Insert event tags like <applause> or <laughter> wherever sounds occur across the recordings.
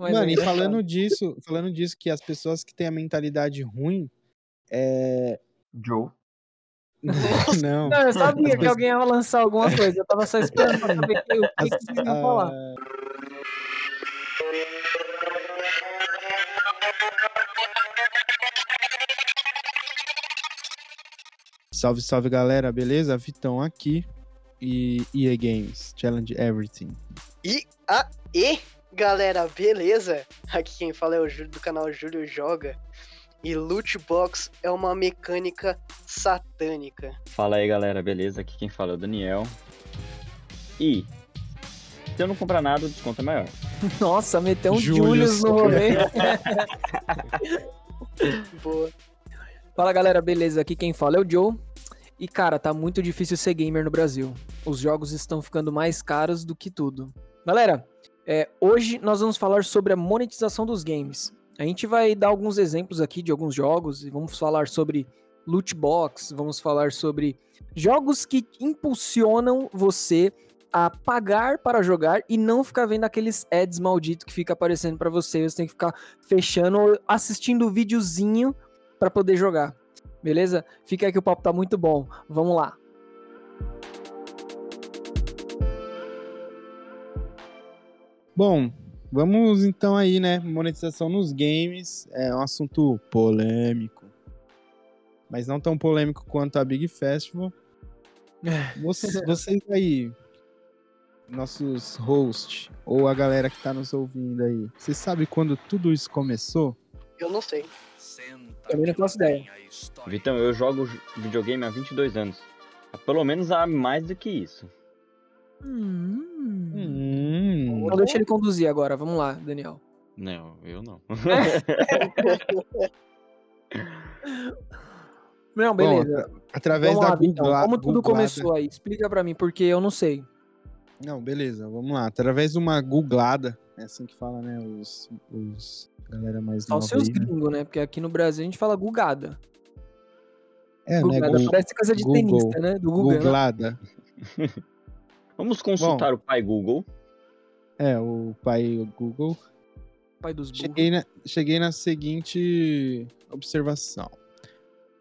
Mas Mano, é e engraçado. falando disso, falando disso, que as pessoas que têm a mentalidade ruim, é. Joe. <laughs> Não. Não, eu sabia As que pessoas- alguém ia lançar alguma coisa. Eu tava só esperando pra saber que- o que, que vocês iam falar. Ah, Salve, salve galera, beleza? Vitão aqui e EA Games, Challenge Everything. E aí, galera, beleza? Aqui quem fala é o Júlio do canal Júlio Joga. E loot box é uma mecânica satânica. Fala aí, galera, beleza? Aqui quem fala é o Daniel. E se eu não comprar nada, o desconto é maior. <laughs> Nossa, meteu um Julius. Julius no rolê. <laughs> Boa. Fala galera, beleza? Aqui quem fala é o Joe. E cara, tá muito difícil ser gamer no Brasil. Os jogos estão ficando mais caros do que tudo. Galera, é, hoje nós vamos falar sobre a monetização dos games. A gente vai dar alguns exemplos aqui de alguns jogos e vamos falar sobre loot box, vamos falar sobre jogos que impulsionam você a pagar para jogar e não ficar vendo aqueles ads malditos que fica aparecendo para você. Você tem que ficar fechando ou assistindo o videozinho para poder jogar. Beleza? Fica aí que o papo tá muito bom. Vamos lá. Bom, vamos então aí, né? Monetização nos games é um assunto polêmico. Mas não tão polêmico quanto a Big Festival. Vocês, vocês aí, nossos hosts, ou a galera que tá nos ouvindo aí, vocês sabem quando tudo isso começou? Eu não sei. Também não faço ideia. Vitão, eu jogo videogame há 22 anos. Pelo menos há mais do que isso. Hum. Hum, Então deixa ele conduzir agora. Vamos lá, Daniel. Não, eu não. <laughs> Não, Bom, beleza. através Vamos da lá, Como tudo Googlada- começou aí? Explica pra mim, porque eu não sei. Não, beleza, vamos lá. Através de uma googlada, é assim que fala, né? Os, os galera mais Só os nova seus aí, né? gringos, né? Porque aqui no Brasil a gente fala gugada. É, né? Gugada Gu- parece coisa de Google. tenista, né? Do Guga. né? Googlada. <laughs> Vamos consultar o pai Google. É, o pai Google. Pai dos burros. Cheguei na, cheguei na seguinte observação.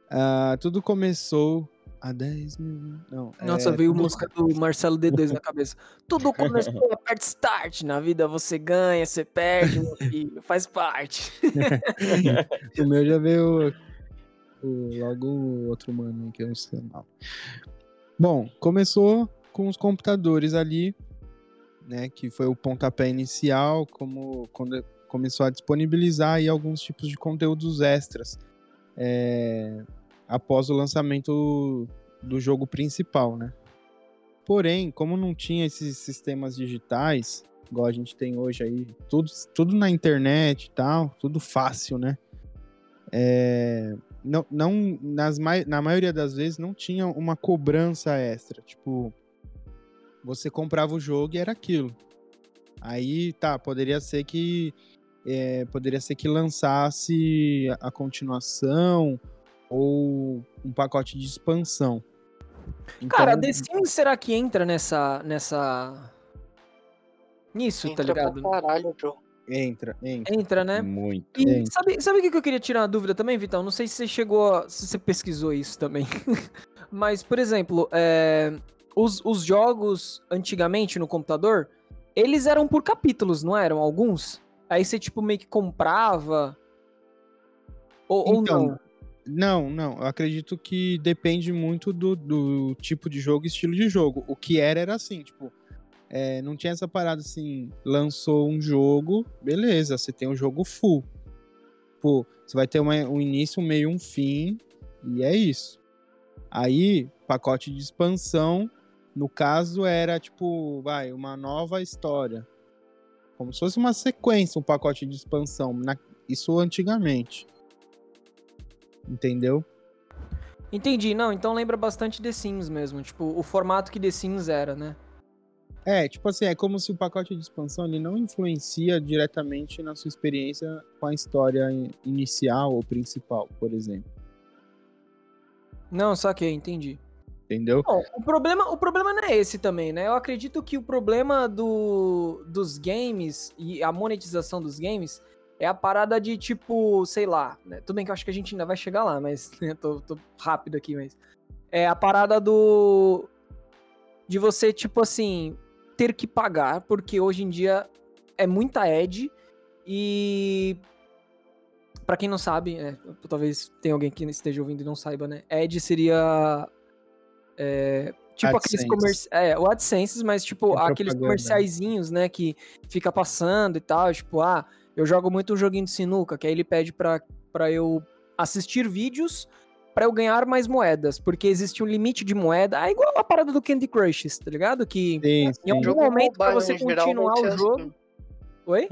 Ah, tudo começou há 10 mil. Não, Nossa, é, veio tudo- música do Marcelo D2 na cabeça. <laughs> Tudo começou a parte start. Na vida você ganha, você perde. Faz parte. <laughs> O meu já veio o, logo o outro mano que eu não sei o nome. Bom, começou com os computadores ali, né? Que foi o pontapé inicial, como quando começou a disponibilizar aí alguns tipos de conteúdos extras é, após o lançamento do jogo principal, né? Porém, como não tinha esses sistemas digitais, igual a gente tem hoje aí, tudo, tudo na internet e tal, tudo fácil, né? É, não, não nas, na maioria das vezes não tinha uma cobrança extra. Tipo, você comprava o jogo e era aquilo. Aí, tá, poderia ser que é, poderia ser que lançasse a continuação ou um pacote de expansão. Cara, Então, The Sims será que entra nessa. nessa. Nisso, tá Entra ligado? pra caralho, Joe. entra, entra. Entra, né? Muito. E Entra. sabe, sabe o que que eu queria tirar uma dúvida também, Vitão? Não sei se você chegou. a- se você pesquisou isso também. <laughs> Mas, por exemplo, é, os, os jogos antigamente no computador, eles eram por capítulos, não eram? Alguns? Aí você, tipo, meio que comprava. Ou, ou Então, não? Não, não. Eu acredito que depende muito do, do tipo de jogo e estilo de jogo. O que era, era assim, tipo. é, não tinha essa parada assim, lançou um jogo, beleza, você tem um jogo full. Pô, você vai ter uma- um início, um meio, um fim, e é isso. Aí, pacote de expansão, no caso, era tipo, vai, uma nova história. Como se fosse uma sequência, um pacote de expansão. na- isso antigamente. Entendeu? Entendi, não, então lembra bastante The Sims mesmo. Tipo, o formato que The Sims era, né? É, tipo assim, é como se o pacote de expansão ele não influencia diretamente na sua experiência com a história in- inicial ou principal, por exemplo. Não, saquei, entendi. Entendeu? Bom, o problema, o problema não é esse também, né? Eu acredito que o problema do, dos games e a monetização dos games é a parada de tipo, sei lá, né? Tudo bem que eu acho que a gente ainda vai chegar lá, mas <laughs> né, tô, tô rápido aqui, mas. É a parada do. De você, tipo assim, ter que pagar, porque hoje em dia é muita ad e. Pra quem não sabe, é, talvez tenha alguém que esteja ouvindo e não saiba, né? Ad seria é, tipo aqueles comerciais. É, o AdSense, mas tipo É aqueles comerciaizinhos, né? Que fica passando e tal. Tipo, ah, eu jogo muito um joguinho de sinuca, que aí ele pede pra, pra eu assistir vídeos pra eu ganhar mais moedas. Porque existe um limite de moeda. É igual a parada do Candy Crush, tá ligado? Que Sim, em algum sim. Jogo momento, pra mobile, você continuar o jogo. Oi?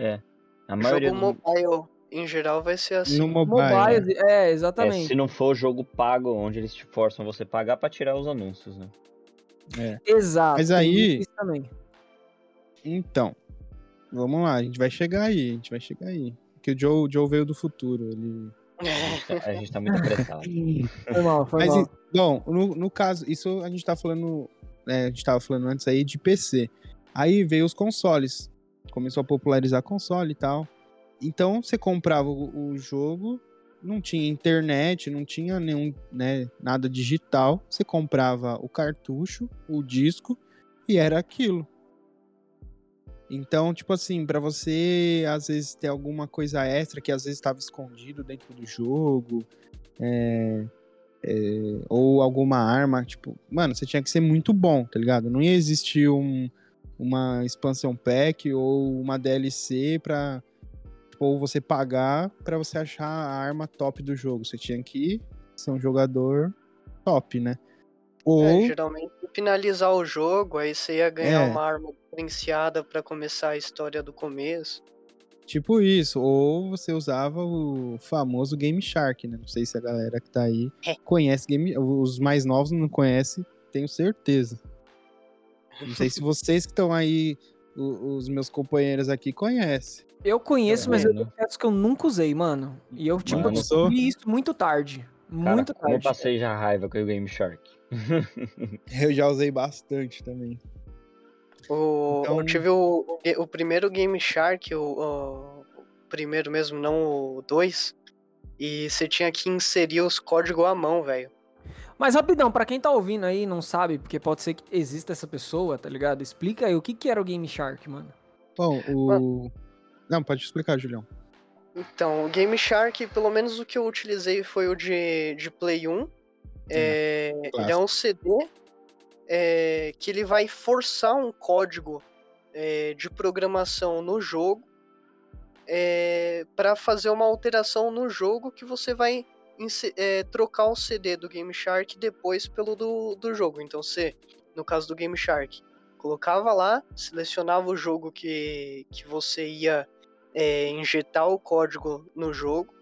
A maioria Jogo do- mobile, em geral, vai ser assim. No mobile. né? Mobile, é, É, exatamente. se não for jogo pago, onde eles te forçam você pagar pra tirar os anúncios, né? Exato. Mas aí- Isso também. Então, vamos lá, a gente vai chegar aí, a gente vai chegar aí. Porque o Joe, o Joe veio do futuro, ele... A gente tá muito apressado. <laughs> Foi mal, foi Mas, mal. bom, no, no caso, isso a gente tá falando, né, a gente tava falando antes aí de PC. Aí veio os consoles, começou a popularizar console e tal. Então, você comprava o, jogo, não tinha internet, não tinha nenhum, né, nada digital. Você comprava o cartucho, o disco, e era aquilo. Então, tipo assim, pra você às vezes ter alguma coisa extra que às vezes estava escondido dentro do jogo, é, é, ou alguma arma, tipo, mano, você tinha que ser muito bom, tá ligado? Não ia existir um, uma expansão pack ou uma DLC pra ou você pagar pra você achar a arma top do jogo. Você tinha que ser um jogador top, né? Ou É, geralmente, finalizar o jogo, aí você ia ganhar É. uma arma diferenciada pra começar a história do começo. Tipo isso, ou você usava o famoso Game Shark, né? Não sei se a galera que tá aí É. conhece Game, os mais novos não conhecem, tenho certeza. Não sei se vocês que estão aí, o- os meus companheiros aqui conhecem. Eu conheço, Tá mas eu vendo? confesso que eu nunca usei, mano. E eu, tipo, Mano, descobri isso muito tarde. Cara, Muito como eu tarde. passei já raiva com o Game Shark. <laughs> Eu já usei bastante também. O, Então- Eu tive o, o primeiro Game Shark, o, o primeiro mesmo, não o 2. E você tinha que inserir os códigos à mão, velho. Mas rapidão, pra quem tá ouvindo aí e não sabe, porque pode ser que exista essa pessoa, tá ligado? Explica aí o que que era o Game Shark, mano. Bom, o. Não, pode explicar, Julião. Então, o Game Shark, pelo menos o que eu utilizei foi o de, de Play 1. É, ele é um CD é, que ele vai forçar um código é, de programação no jogo para fazer uma alteração no jogo que você vai é, trocar o CD do Game Shark depois pelo do, do jogo. Então você, no caso do Game Shark, colocava lá, selecionava o jogo que, que você ia é, injetar o código no jogo.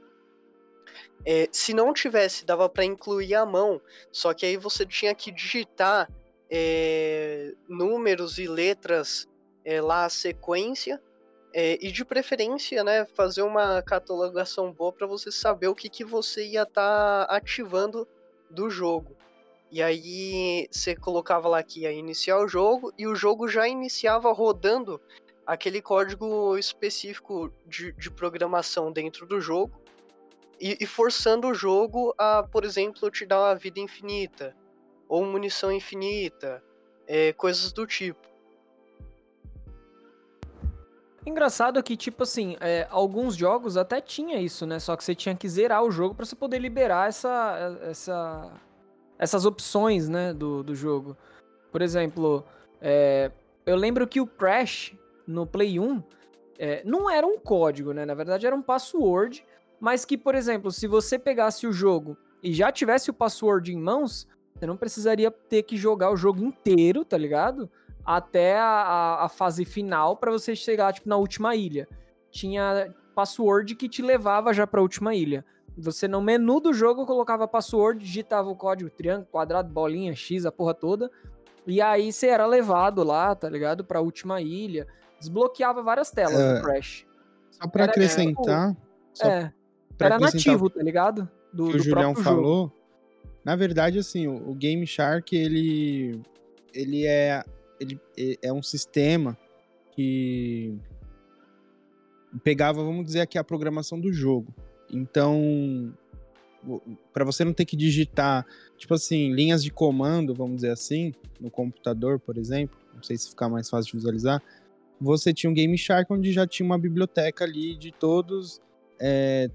É, se não tivesse, dava para incluir a mão, só que aí você tinha que digitar é, números e letras é, lá a sequência é, e de preferência, né, fazer uma catalogação boa para você saber o que, que você ia estar ativando do jogo. E aí você colocava lá que ia iniciar o jogo e o jogo já iniciava rodando aquele código específico de, de programação dentro do jogo e, e forçando o jogo a, por exemplo, te dar uma vida infinita ou munição infinita, é, coisas do tipo. Engraçado que, tipo assim, é, alguns jogos até tinha isso, né? Só que você tinha que zerar o jogo pra você poder liberar essa, essa, essas opções, né, do, do jogo. Por exemplo, é, eu lembro que o Crash no Play 1 é, não era um código, né? Na verdade era um password, mas que, por exemplo, se você pegasse o jogo e já tivesse o password em mãos, você não precisaria ter que jogar o jogo inteiro, tá ligado? Até a, a- a fase final pra você chegar, tipo, na última ilha. Tinha password que te levava já pra última ilha. Você no menu do jogo colocava password, digitava o código triângulo, quadrado, bolinha, X, a porra toda. E aí você era levado lá, tá ligado? Pra última ilha. Desbloqueava várias telas É, do Crash. Só pra Era, acrescentar. Só é, pra era acrescentar nativo, tá ligado? Do, que o Julião próprio jogo. falou. Na verdade, assim, o Game Shark, ele, ele, é, ele é um sistema que pegava, vamos dizer aqui, a programação do jogo. Então, para você não ter que digitar, tipo assim, linhas de comando, vamos dizer assim, no computador, por exemplo, não sei se ficar mais fácil de visualizar, você tinha um Game Shark onde já tinha uma biblioteca ali de todos, é,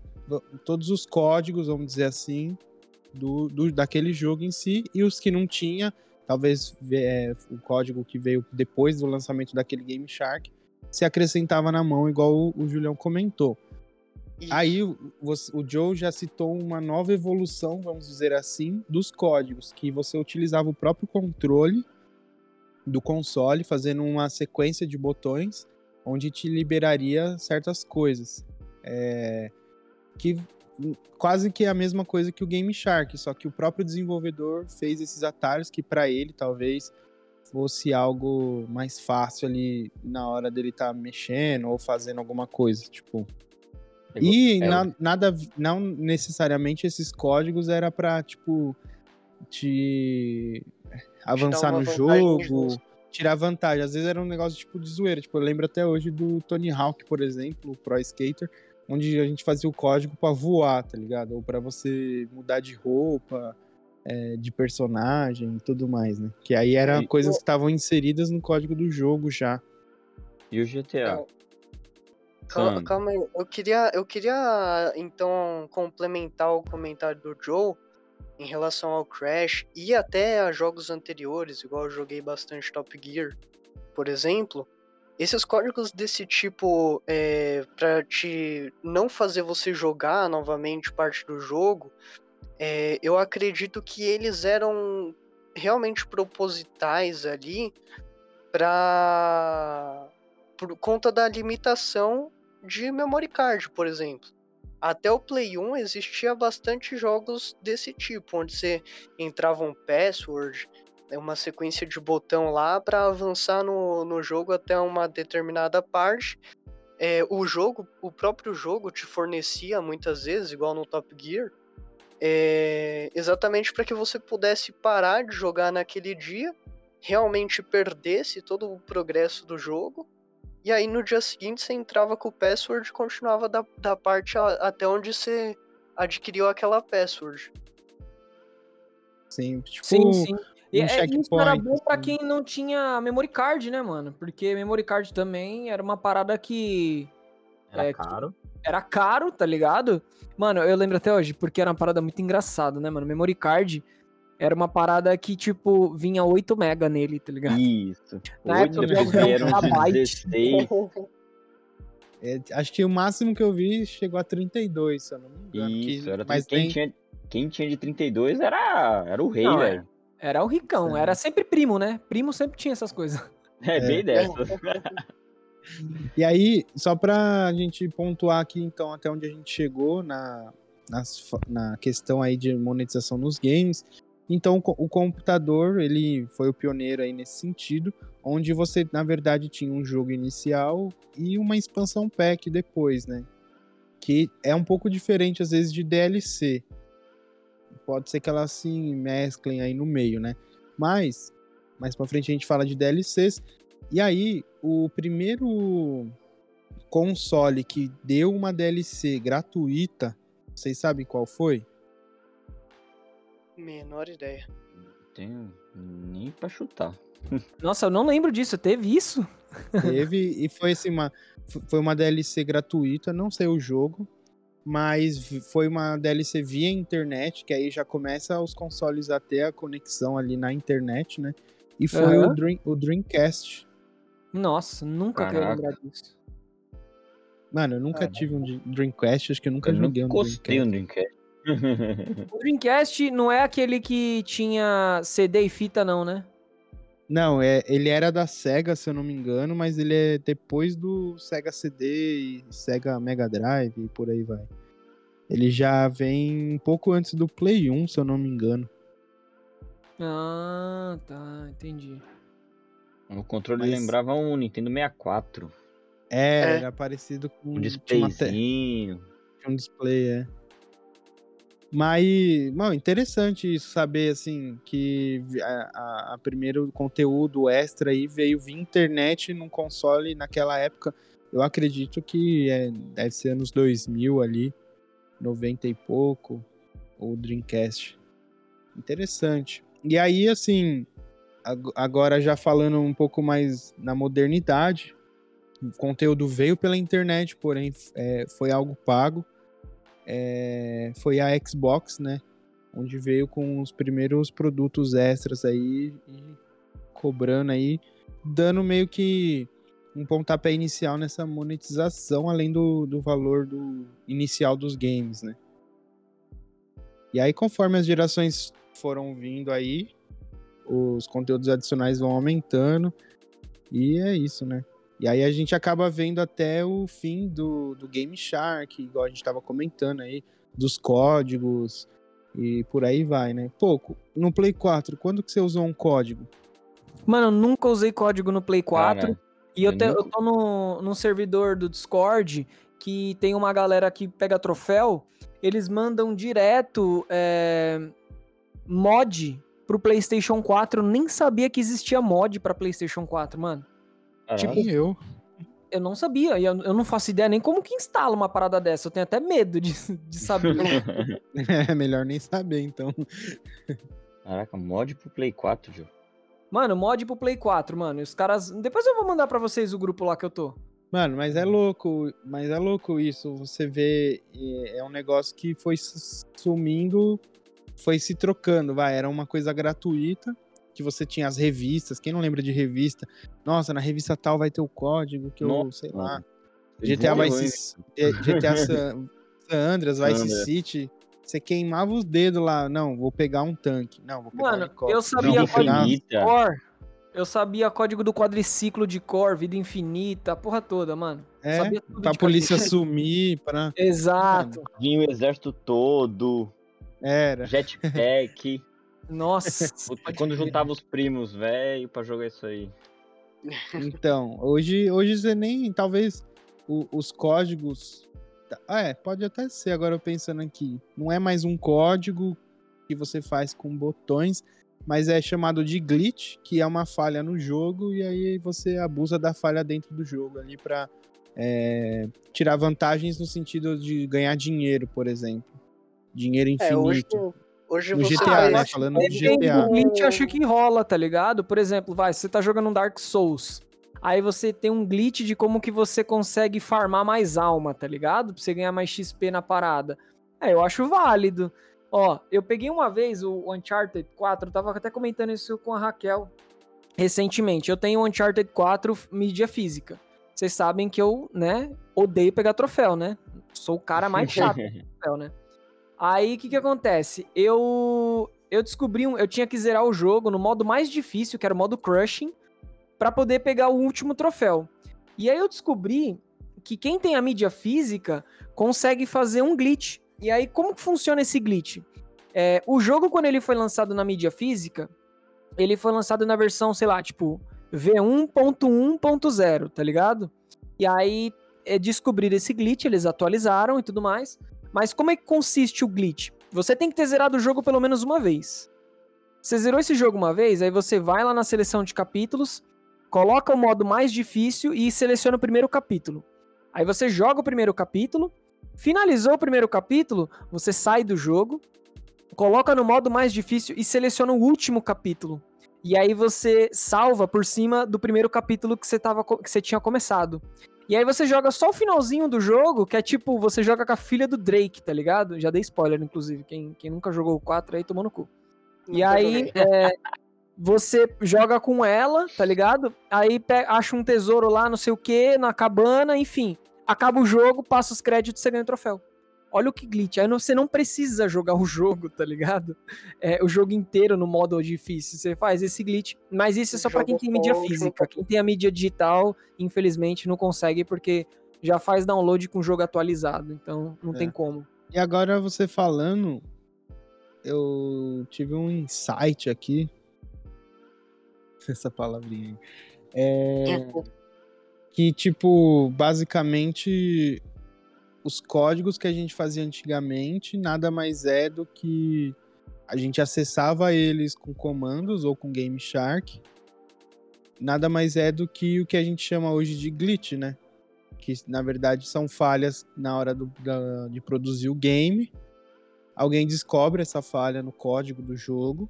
todos os códigos, vamos dizer assim, do, do, daquele jogo em si, e os que não tinha, talvez é, o código que veio depois do lançamento daquele Game Shark, se acrescentava na mão, igual o, o Julião comentou. Isso. Aí o, o Joe já citou uma nova evolução, vamos dizer assim, dos códigos, que você utilizava o próprio controle do console, fazendo uma sequência de botões, onde te liberaria certas coisas. É, que quase que é a mesma coisa que o Game Shark, só que o próprio desenvolvedor fez esses atalhos que para ele talvez fosse algo mais fácil ali na hora dele estar tá mexendo ou fazendo alguma coisa, tipo. E é, na, nada, não necessariamente esses códigos era para tipo te avançar no jogo, tirar vantagem. Às vezes era um negócio tipo de zoeira. Tipo, eu lembro até hoje do Tony Hawk, por exemplo, o Pro Skater, onde a gente fazia o código para voar, tá ligado? Ou para você mudar de roupa, é, de personagem e tudo mais, né? Que aí eram coisas que estavam inseridas no código do jogo já. E o GTA? Calma, calma aí. Eu queria, eu queria então complementar o comentário do Joe em relação ao Crash e até a jogos anteriores, igual eu joguei bastante Top Gear, por exemplo. Esses códigos desse tipo, é, para te não fazer você jogar novamente parte do jogo, é, eu acredito que eles eram realmente propositais ali para por conta da limitação de memory card, por exemplo. Até o Play 1 existia bastante jogos desse tipo, onde você entrava um password, uma sequência de botão lá para avançar no, no jogo até uma determinada parte. É, o jogo, o próprio jogo te fornecia muitas vezes, igual no Top Gear, é, exatamente para que você pudesse parar de jogar naquele dia, realmente perdesse todo o progresso do jogo e aí no dia seguinte você entrava com o password e continuava da, da parte a, até onde você adquiriu aquela password. Sim, tipo, sim, sim. E um é, isso era bom pra assim. quem não tinha memory card, né, mano? Porque memory card também era uma parada que. Era é, caro. Era caro, tá ligado? Mano, eu lembro até hoje, porque era uma parada muito engraçada, né, mano? Memory card era uma parada que, tipo, vinha 8 mega nele, tá ligado? Isso. <laughs> Na 8 época, depois vieram um 16. É, acho que o máximo que eu vi chegou a 32, se eu não me engano. Isso, que, era mas quem, tem... tinha, quem tinha de 32 era, era o rei, não, velho. Era o ricão, é. era sempre primo, né? Primo sempre tinha essas coisas. É, <laughs> é. bem dessa. <laughs> e aí, só pra gente pontuar aqui, então, até onde a gente chegou na, nas, na questão aí de monetização nos games, então o computador ele foi o pioneiro aí nesse sentido, onde você na verdade tinha um jogo inicial e uma expansão pack depois, né? Que é um pouco diferente às vezes de DLC. Pode ser que elas se mesclem aí no meio, né? Mas mais para frente a gente fala de DLCs. E aí o primeiro console que deu uma DLC gratuita, vocês sabem qual foi? Menor ideia. Não tenho nem pra chutar. <laughs> Nossa, eu não lembro disso. Teve isso? Teve, e foi assim, uma, foi uma DLC gratuita, não sei o jogo, mas foi uma DLC via internet, que aí já começa os consoles a ter a conexão ali na internet, né? E foi uhum. o, Dream, o Dreamcast. Nossa, nunca quero lembrar disso. Mano, eu nunca tive um Dreamcast, acho que eu nunca eu joguei um Dreamcast. um Dreamcast. <laughs> o Dreamcast não é aquele que tinha CD e fita, não, né? Não, é, ele era da Sega, se eu não me engano, mas ele é depois do Sega CD e Sega Mega Drive e por aí vai. Ele já vem um pouco antes do Play 1, se eu não me engano. Ah, tá, entendi. O controle mas... lembrava um Nintendo 64. É, é. era parecido com um displayzinho. Um display, é. Mas, mano, interessante isso, saber, assim, que a, a, a primeiro conteúdo extra aí veio via internet num console naquela época. Eu acredito que é, deve ser anos 2000 ali, 90 e pouco, ou Dreamcast. Interessante. E aí, assim, agora já falando um pouco mais na modernidade, o conteúdo veio pela internet, porém é, foi algo pago é, foi a Xbox, né? Onde veio com os primeiros produtos extras aí e cobrando aí, dando meio que um pontapé inicial nessa monetização, além do, do valor do inicial dos games, né? E aí, conforme as gerações foram vindo aí, os conteúdos adicionais vão aumentando. E é isso, né? E aí a gente acaba vendo até o fim do, do Game Shark, igual a gente estava comentando aí, dos códigos e por aí vai, né? Pouco. No Play 4, quando que você usou um código? Mano, eu nunca usei código no Play 4. Cara, e eu, te, eu tô no, num servidor do Discord que tem uma galera que pega troféu. Eles mandam direto é, mod pro PlayStation 4. Eu nem sabia que existia mod para PlayStation 4, mano. Tipo, eu. Eu não sabia, e eu, eu, não faço ideia nem como que instala uma parada dessa. Eu tenho até medo de, de saber. <laughs> é melhor nem saber, então. Caraca, mod pro Play 4, Joe. Mano, mod pro Play 4, mano. Os caras. Depois eu vou mandar para vocês o grupo lá que eu tô. Mano, mas é louco, mas é louco isso. Você vê, é um negócio que foi sumindo, foi se trocando, vai. Era uma coisa gratuita que você tinha as revistas. Quem não lembra de revista? Nossa, na revista tal vai ter o código que eu, Nossa, sei lá. GTA vai se GTA San, Andreas, Vice City. Você queimava os dedos lá. Não, vou pegar um tanque. Não, vou pegar Mano, um eu sabia código de cor. Eu sabia código do quadriciclo de cor, vida infinita, a porra toda, mano. É, sabia tudo pra polícia sumir, pra... Exato. Vinha o exército todo. Era. Jetpack. Nossa. <laughs> Quando juntava os primos, velho, pra jogar isso aí. Então, hoje, hoje você nem. Talvez o, os códigos. Ah, é, pode até ser, agora eu pensando aqui. Não é mais um código que você faz com botões, mas é chamado de glitch, que é uma falha no jogo, e aí você abusa da falha dentro do jogo ali pra é, tirar vantagens no sentido de ganhar dinheiro, por exemplo. Dinheiro infinito. É, hoje, Hoje no você GTA, vai... né? Falando de GTA. A gente acha que rola, tá ligado? Por exemplo, vai, você tá jogando um Dark Souls. Aí você tem um glitch de como que você consegue farmar mais alma, tá ligado? Pra você ganhar mais XP na parada. É, eu acho válido. Ó, eu peguei uma vez o Uncharted 4, eu tava até comentando isso com a Raquel recentemente. Eu tenho o Uncharted 4 mídia física. Vocês sabem que eu, né, odeio pegar troféu, né? Sou o cara mais chato <laughs> do troféu, né? Aí o que que acontece? Eu eu descobri um, eu tinha que zerar o jogo no modo mais difícil, que era o modo crushing, para poder pegar o último troféu. E aí eu descobri que quem tem a mídia física consegue fazer um glitch. E aí como que funciona esse glitch? É, o jogo quando ele foi lançado na mídia física, ele foi lançado na versão, sei lá, tipo V1.1.0, tá ligado? E aí é, descobriram esse glitch, eles atualizaram e tudo mais. Mas como é que consiste o glitch? Você tem que ter zerado o jogo pelo menos uma vez. Você zerou esse jogo uma vez, aí você vai lá na seleção de capítulos, coloca o modo mais difícil e seleciona o primeiro capítulo. Aí você joga o primeiro capítulo, finalizou o primeiro capítulo, você sai do jogo, coloca no modo mais difícil e seleciona o último capítulo. E aí você salva por cima do primeiro capítulo que você, tava, que você tinha começado. E aí você joga só o finalzinho do jogo, que é tipo, você joga com a filha do Drake, tá ligado? Já dei spoiler, inclusive. Quem, quem nunca jogou o 4 aí tomou no cu. Não e aí, é, você joga com ela, tá ligado? Aí acha um tesouro lá, não sei o que, na cabana, enfim. Acaba o jogo, passa os créditos e você ganha o troféu olha o que glitch. Aí você não precisa jogar o jogo, tá ligado? É, o jogo inteiro no modo difícil. Você faz esse glitch. Mas isso é só para quem tem mídia física. Quem tem a mídia digital, infelizmente, não consegue porque já faz download com o jogo atualizado. Então não é. tem como. E agora você falando, eu tive um insight aqui. <laughs> Essa palavrinha. É, que, tipo, basicamente os códigos que a gente fazia antigamente nada mais é do que a gente acessava eles com comandos ou com Game Shark. Nada mais é do que o que a gente chama hoje de glitch, né? Que na verdade são falhas na hora do, da, de produzir o game. Alguém descobre essa falha no código do jogo.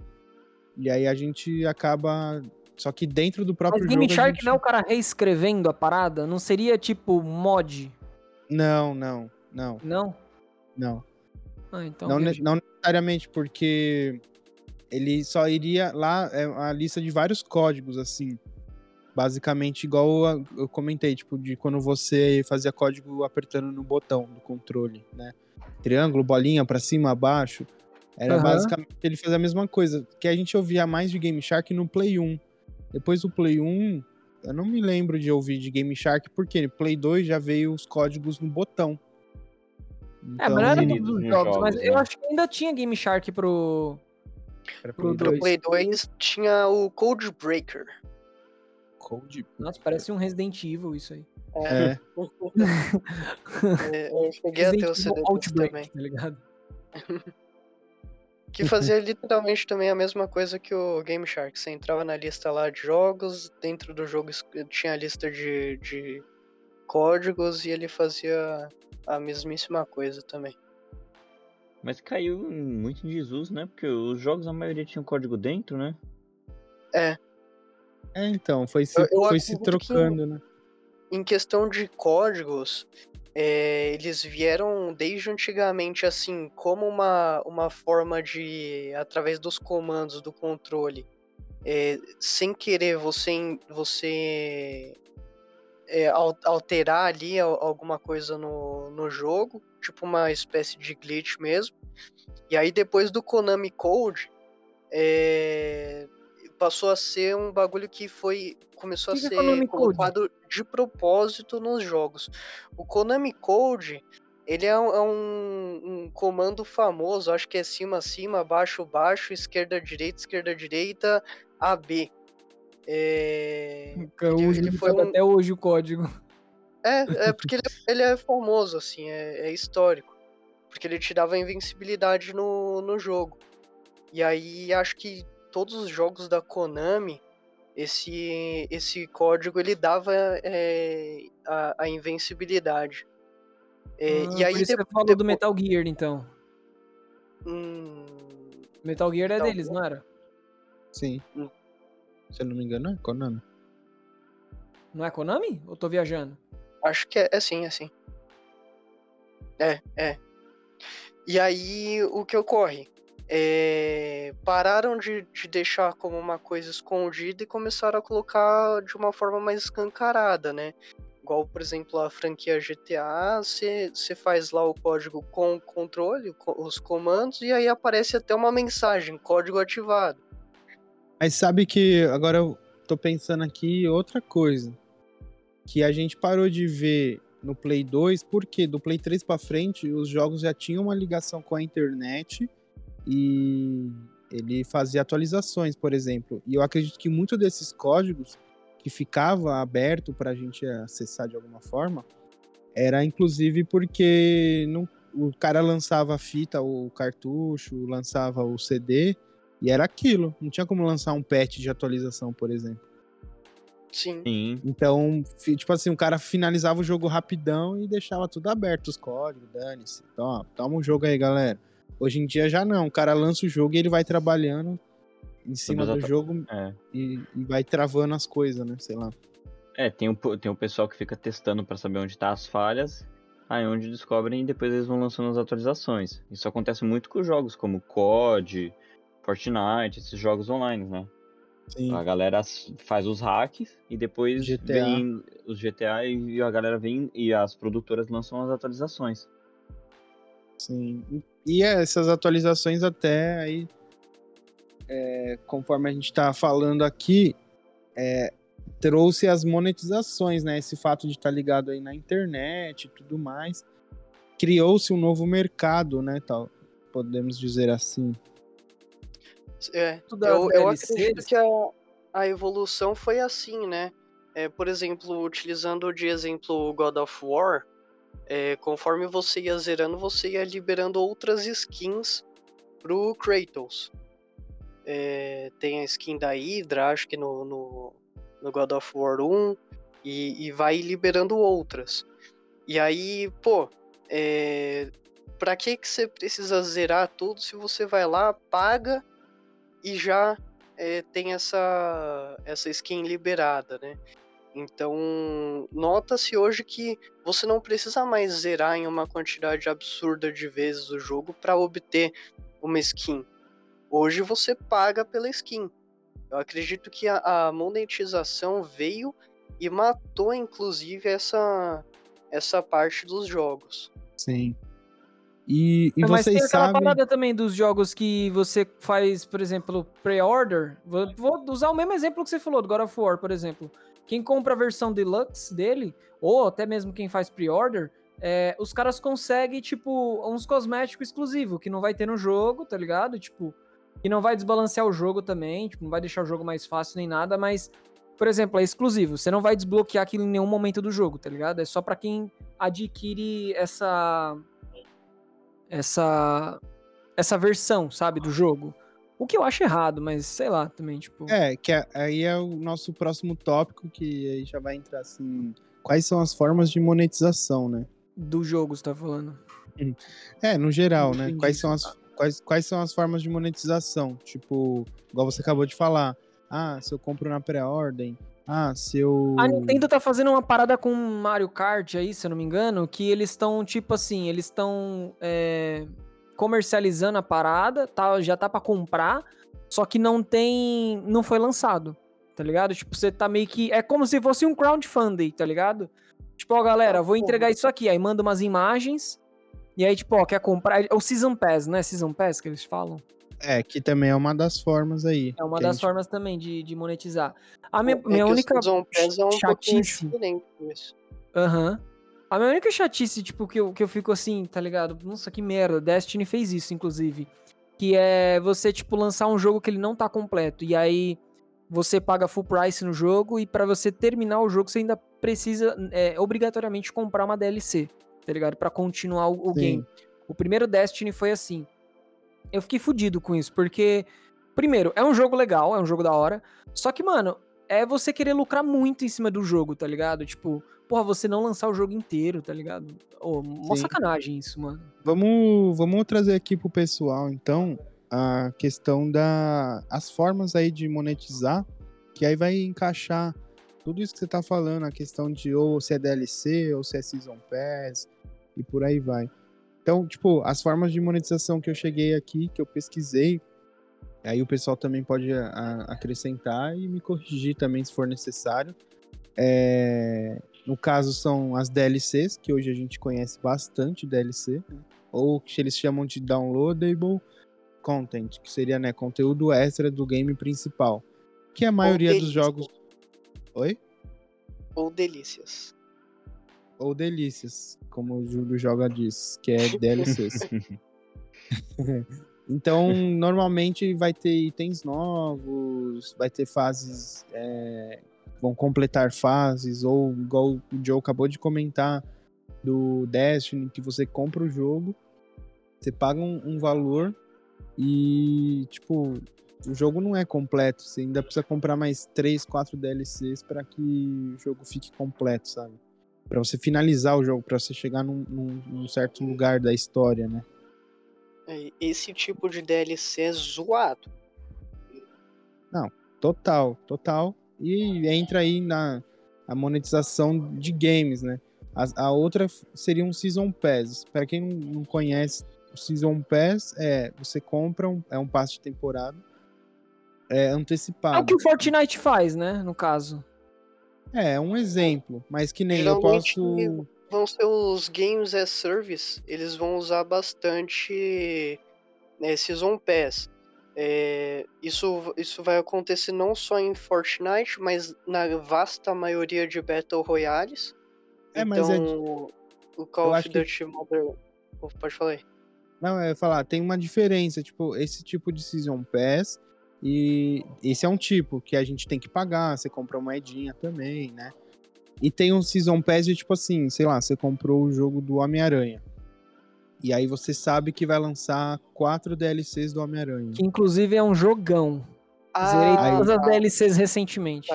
E aí a gente acaba. Só que dentro do próprio Mas Game jogo. a Shark gente- não é o cara reescrevendo a parada? Não seria tipo mod? Não, não, não, Não? não. Ah, então. não, ne- não necessariamente, porque ele só iria lá, é uma lista de vários códigos, assim. Basicamente, igual eu comentei, tipo, de quando você fazia código apertando no botão do controle, né? Triângulo, bolinha, pra cima, abaixo. Era Aham. basicamente ele fazia a mesma coisa, que a gente ouvia mais de Game Shark no Play 1. Depois do Play 1, eu não me lembro de ouvir de Game Shark, porque no Play 2 já veio os códigos no botão. É, mas não era Definidos todos os nos jogos, mas jogos, eu né? acho que ainda tinha Game Shark pro. Play Pro dois. Play 2 tinha o Code Breaker. Code. Nossa, parece um Resident Evil isso aí. É. É, <laughs> eu cheguei a ter o Resident CD Outbreak, também. tá ligado? <laughs> Que fazia literalmente também a mesma coisa que o Game Shark. Você entrava na lista lá de jogos, dentro do jogo tinha a lista de, de códigos e ele fazia a mesmíssima coisa também. Mas caiu muito em desuso, né? Porque os jogos, a maioria tinham código dentro, né? É, então, foi se, Eu- eu foi se trocando, né? Em questão de códigos, é, eles vieram desde antigamente assim, como uma, uma forma de, através dos comandos do controle, é, sem querer você, você é, al- alterar ali al- alguma coisa no, no jogo, tipo uma espécie de glitch mesmo. E aí depois do Konami Code, é, passou a ser um bagulho que foi começou Que a que Konami ser Code? colocado de propósito nos jogos. O Konami Code ele é um, é um- um comando famoso, acho que é cima, cima, baixo, baixo, esquerda, direita, esquerda, direita, AB. É, O ele Júlio foi um- até hoje o código. é, é porque ele, <laughs> ele é famoso, assim, é, é histórico. Porque ele te dava invencibilidade no, no jogo. E aí acho que todos os jogos da Konami, esse, esse código ele dava é, a, a invencibilidade. É, Ah, e aí por isso depo- você falou do depo- Metal Gear, então. Hum, Metal Gear é Metal deles, Gear? não era? Sim. Hum. Se eu não me engano, é Konami. Não é Konami? Ou tô viajando? Acho que é, é sim, é sim. É, é. E aí, o que ocorre? É, pararam de, de deixar como uma coisa escondida e começaram a colocar de uma forma mais escancarada, né? Igual, por exemplo, a franquia GTA, você faz lá o código com o controle, co- os comandos, e aí aparece até uma mensagem, código ativado. Mas sabe que agora eu tô pensando aqui outra coisa. Que a gente parou de ver no Play 2, porque do Play 3 pra frente os jogos já tinham uma ligação com a internet e ele fazia atualizações, por exemplo. E eu acredito que muito desses códigos que ficava aberto pra gente acessar de alguma forma era inclusive porque não, o cara lançava a fita, o cartucho, lançava o CD e era aquilo. Não tinha como lançar um patch de atualização, por exemplo. Sim. Sim. Então, tipo assim, o cara finalizava o jogo rapidão e deixava tudo aberto, os códigos, dane-se. Então, ó, toma um jogo aí, galera. Hoje em dia já não, o cara lança o jogo e ele vai trabalhando em cima do jogo É. e, e vai travando as coisas, né? Sei lá. É, tem o, po- tem o pessoal que fica testando pra saber onde tá as falhas, aí onde descobrem e depois eles vão lançando as atualizações. Isso acontece muito com jogos como COD, Fortnite, esses jogos online, né? Sim. A galera faz os hacks e depois GTA. vem os GTA e a galera vem e as produtoras lançam as atualizações. Sim. E essas atualizações até aí, é, conforme a gente tá falando aqui, é, trouxe as monetizações, né? Esse fato de estar ligado aí na internet e tudo mais. Criou-se um novo mercado, né? Tal, podemos dizer assim. É, eu, eu acredito que a, a evolução foi assim, né? É, por exemplo, utilizando de exemplo o God of War, é, conforme você ia zerando, você ia liberando outras skins pro Kratos. É, tem a skin da Hydra, acho que no, no, no God of War 1, e, e, vai liberando outras. E aí, pô, é, pra que, que você precisa zerar tudo se você vai lá, paga e já é, tem essa, essa skin liberada, né? Então, nota-se hoje que você não precisa mais zerar em uma quantidade absurda de vezes o jogo para obter uma skin. Hoje você paga pela skin. Eu acredito que a, a monetização veio e matou, inclusive, essa, essa parte dos jogos. Sim. E, e Mas vocês tem aquela sabem... parada também dos jogos que você faz, por exemplo, pre-order. Vou, vou usar o mesmo exemplo que você falou, do God of War, por exemplo. Quem compra a versão deluxe dele, ou até mesmo quem faz pre-order, é, os caras conseguem, tipo, uns cosméticos exclusivos, que não vai ter no jogo, tá ligado? Tipo, que não vai desbalancear o jogo também, tipo, não vai deixar o jogo mais fácil nem nada, mas, por exemplo, é exclusivo. Você não vai desbloquear aquilo em nenhum momento do jogo, tá ligado? É só para quem adquire essa. Essa. Essa versão, sabe, do jogo. O que eu acho errado, mas sei lá também, tipo. É, que aí é o nosso próximo tópico, que aí já vai entrar assim. Quais são as formas de monetização, né? Do jogo, você tá falando. É, no geral, né? Quais são, as, quais, quais são as formas de monetização? Tipo, igual você acabou de falar. Ah, se eu compro na pré-ordem. Ah, se eu. A Nintendo tá fazendo uma parada com Mario Kart aí, se eu não me engano, que eles estão, tipo assim, eles estão é, comercializando a parada, tá, já tá pra comprar, só que não tem. não foi lançado, tá ligado? Tipo, você tá meio que. É como se fosse um crowdfunding, tá ligado? Tipo, ó, galera, vou entregar isso aqui. Aí manda umas imagens. E aí, tipo, ó, quer comprar. É o Season Pass, né? Season Pass que eles falam. É, que também é uma das formas aí. É uma das formas também de, de monetizar. A minha, É minha que o única Season Pass é um pouquinho chatice. diferente nisso. Aham. A minha única chatice, tipo, que eu, que eu fico assim, tá ligado? Nossa, que merda. Destiny fez isso, inclusive. Que é você, tipo, lançar um jogo que ele não tá completo. E aí você paga full price no jogo. E pra você terminar o jogo, você ainda precisa é, obrigatoriamente comprar uma DLC, tá ligado? Pra continuar o, o game. O primeiro Destiny foi assim. Eu fiquei fudido com isso, porque, primeiro, é um jogo legal, é um jogo da hora. Só que, mano, é você querer lucrar muito em cima do jogo, tá ligado? Tipo, porra, você não lançar o jogo inteiro, tá ligado? Ô, mó Sim. sacanagem isso, mano. Vamos, vamos trazer aqui pro pessoal, então, a questão da as formas aí de monetizar, que aí vai encaixar tudo isso que você tá falando, a questão de ou se é DLC, ou se é Season Pass, e por aí vai. Então, tipo, as formas de monetização que eu cheguei aqui, que eu pesquisei, aí o pessoal também pode a- a- acrescentar e me corrigir também se for necessário. É, no caso, são as DLCs, que hoje a gente conhece bastante DLC ou que eles chamam de downloadable content, que seria né, conteúdo extra do game principal. Que a maioria dos jogos. Oi? Ou delícias. Ou delícias, como o Júlio joga diz, que é DLCs. <laughs> então, normalmente vai ter itens novos, vai ter fases. é, vão completar fases, ou igual o Joe acabou de comentar do Destiny, que você compra o jogo, você paga um, um valor e, tipo, o jogo não é completo. Você ainda precisa comprar mais 3, 4 DLCs para que o jogo fique completo, sabe? Pra você finalizar o jogo, pra você chegar num, num- num certo lugar da história, né? É, Esse tipo de DLC é zoado. Total, total. E entra aí na a monetização de games, né? A, a outra seria um Season Pass. Para quem não, conhece, o Season Pass é você compra, um, é um passe de temporada é É o antecipado. que o Fortnite faz, né? No caso. É, é um exemplo, mas que nem eu Geralmente, posso. Vão ser os Games as Service, eles vão usar bastante né, Season Pass. É, isso, isso vai acontecer não só em Fortnite, mas na vasta maioria de Battle Royales. É, então, mas é o Call eu of acho que- Duty Modern... Pode falar aí. Não, é falar, tem uma diferença, tipo, esse tipo de Season Pass e esse é um tipo que a gente tem que pagar, você compra uma moedinha também, né? E tem um Season Pass de tipo assim, sei lá, você comprou o jogo do Homem-Aranha. E aí você sabe que vai lançar quatro DLCs do Homem-Aranha. Que inclusive é um jogão. Zerei Ah, todas as tá, DLCs recentemente.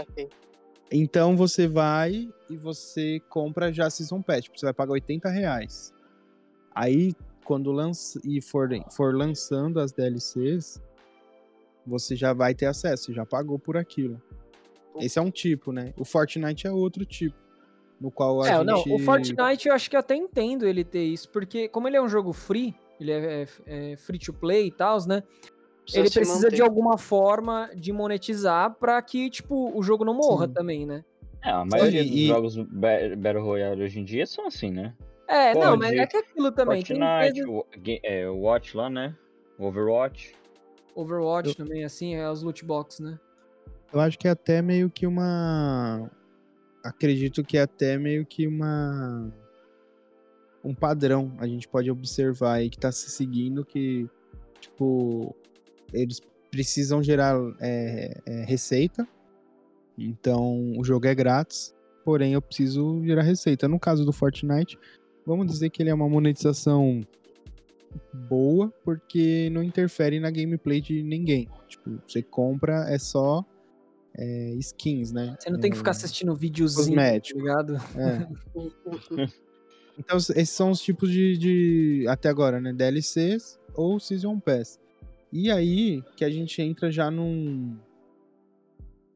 Então você vai e você compra já a Season Pass. Você vai pagar 80 reais. Aí, quando lança e for, for lançando as DLCs, você já vai ter acesso, você já pagou por aquilo. Esse é um tipo, né? O Fortnite é outro tipo. No qual a É, gente... não, o Fortnite eu acho que eu até entendo ele ter isso, porque como ele é um jogo free, ele é, é- é free to play e tal, né? ele se precisa manter. de alguma forma de monetizar pra que, tipo, o jogo não morra Sim. também, né? É, a maioria e- dos jogos Ba- Battle Royale hoje em dia são assim, né? É, não, Pode. mas é que aquilo também. Tem Fortnite, Ga- é, o Watch lá, né? Overwatch. Overwatch Eu- também, assim, é os loot box, né? Eu acho que é até meio que uma. Acredito que é até meio que uma. Um padrão a gente pode observar aí que tá se seguindo que, tipo, eles precisam gerar é, é, receita. Então o jogo é grátis, porém eu preciso gerar receita. No caso do Fortnite, vamos dizer que ele é uma monetização boa, porque não interfere na gameplay de ninguém. Tipo, você compra, é só é, skins, né? Você não tem que ficar É, assistindo videozinho, tá ligado? é. <laughs> Então, esses são os tipos de, de- Até agora, né? DLCs ou Season Pass. E aí que a gente entra já num.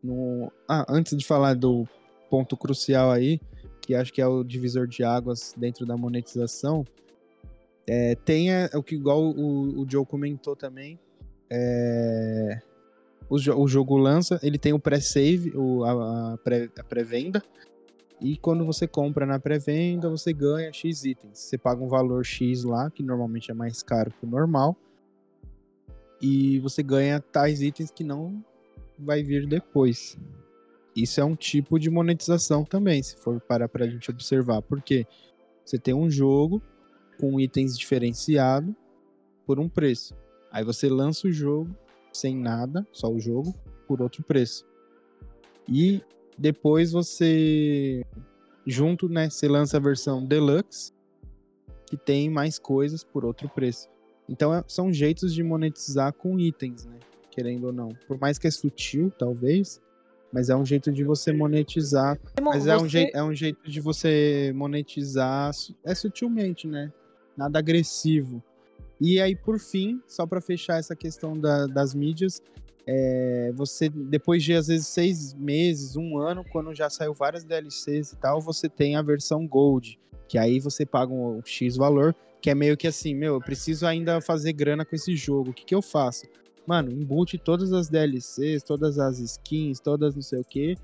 num ah, antes de falar do ponto crucial aí, que acho que é o divisor de águas dentro da monetização, é, tem a- o que, igual o, o Joe comentou também. é, o, jo- o jogo lança, ele tem o pré-save, a, a pré- a pré-venda. E quando você compra na pré-venda, você ganha X itens. Você paga um valor X lá, que normalmente é mais caro que o normal. E você ganha tais itens que não vai vir depois. Isso é um tipo de monetização também, se for parar pra gente observar. Porque você tem um jogo com itens diferenciados por um preço. Aí você lança o jogo sem nada, só o jogo, por outro preço. E depois você junto, né, você lança a versão deluxe que tem mais coisas por outro preço. Então é- são jeitos de monetizar com itens, né, querendo ou não. Por mais que é sutil, talvez, mas é um jeito de você monetizar. Mas é um, jeito, é um jeito de você monetizar é sutilmente, né? Nada agressivo. E aí, por fim, só para fechar essa questão da- das mídias, é, você, depois de às vezes seis meses, um ano, quando já saiu várias DLCs e tal, você tem a versão Gold, que aí você paga um, X valor, que é meio que assim, meu, eu preciso ainda fazer grana com esse jogo, o que, que eu faço? Mano, embute todas as DLCs, todas as skins, todas não sei o que,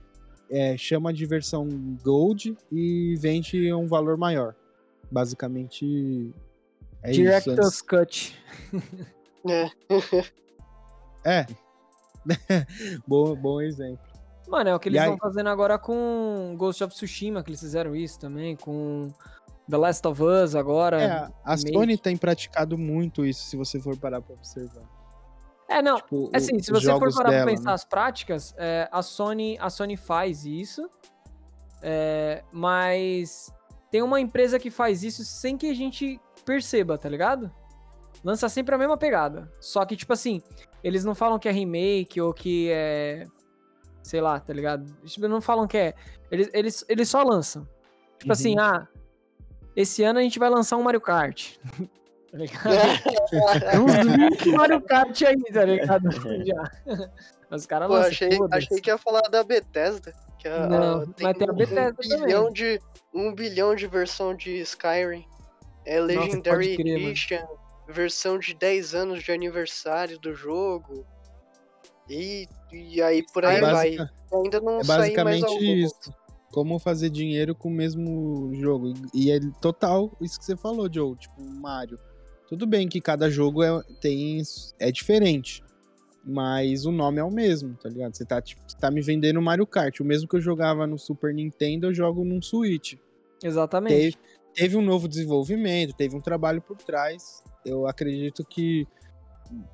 chama de versão Gold e vende um valor maior. Basicamente, é isso. Director's Cut. É. <laughs> É. <laughs> bom, bom exemplo. Mano, é o que eles estão fazendo agora com Ghost of Tsushima, que eles fizeram isso também, com The Last of Us agora. É, a. Sony tem praticado muito isso, se você for parar pra observar. É, não, Tipo, o- assim, se você for parar dela, pra pensar né? as práticas, é, a, Sony, a Sony faz isso, é, mas tem uma empresa que faz isso sem que a gente perceba, tá ligado? Lança sempre a mesma pegada. Só que, tipo assim, eles não falam que é remake ou que é. Sei lá, tá ligado? Tipo, não falam que é. Eles, eles, eles só lançam. Tipo Uhum. assim, ah, esse ano a gente vai lançar um Mario Kart. <laughs> tá ligado? Tem <laughs> uns 20 Mario Kart aí, tá ligado? Já. <laughs> Os caras lançam. achei, achei que ia falar da Bethesda. Que a, Não, a- mas tem a um- Bethesda um também. bilhão de Um bilhão de versão de Skyrim. É Legendary pode crer, mano. Edition. Versão de 10 anos de aniversário do jogo. E, e aí por aí É vai. Ainda não É basicamente isso. Como fazer dinheiro com o mesmo jogo. E é total isso que você falou, Joe. Tipo, Mario. Tudo bem que cada jogo é, tem, é diferente. Mas o nome é o mesmo, tá ligado? Você tá, tipo, você tá me vendendo Mario Kart. O mesmo que eu jogava no Super Nintendo, eu jogo num Switch. Exatamente. Teve, teve um novo desenvolvimento, teve um trabalho por trás. Eu acredito que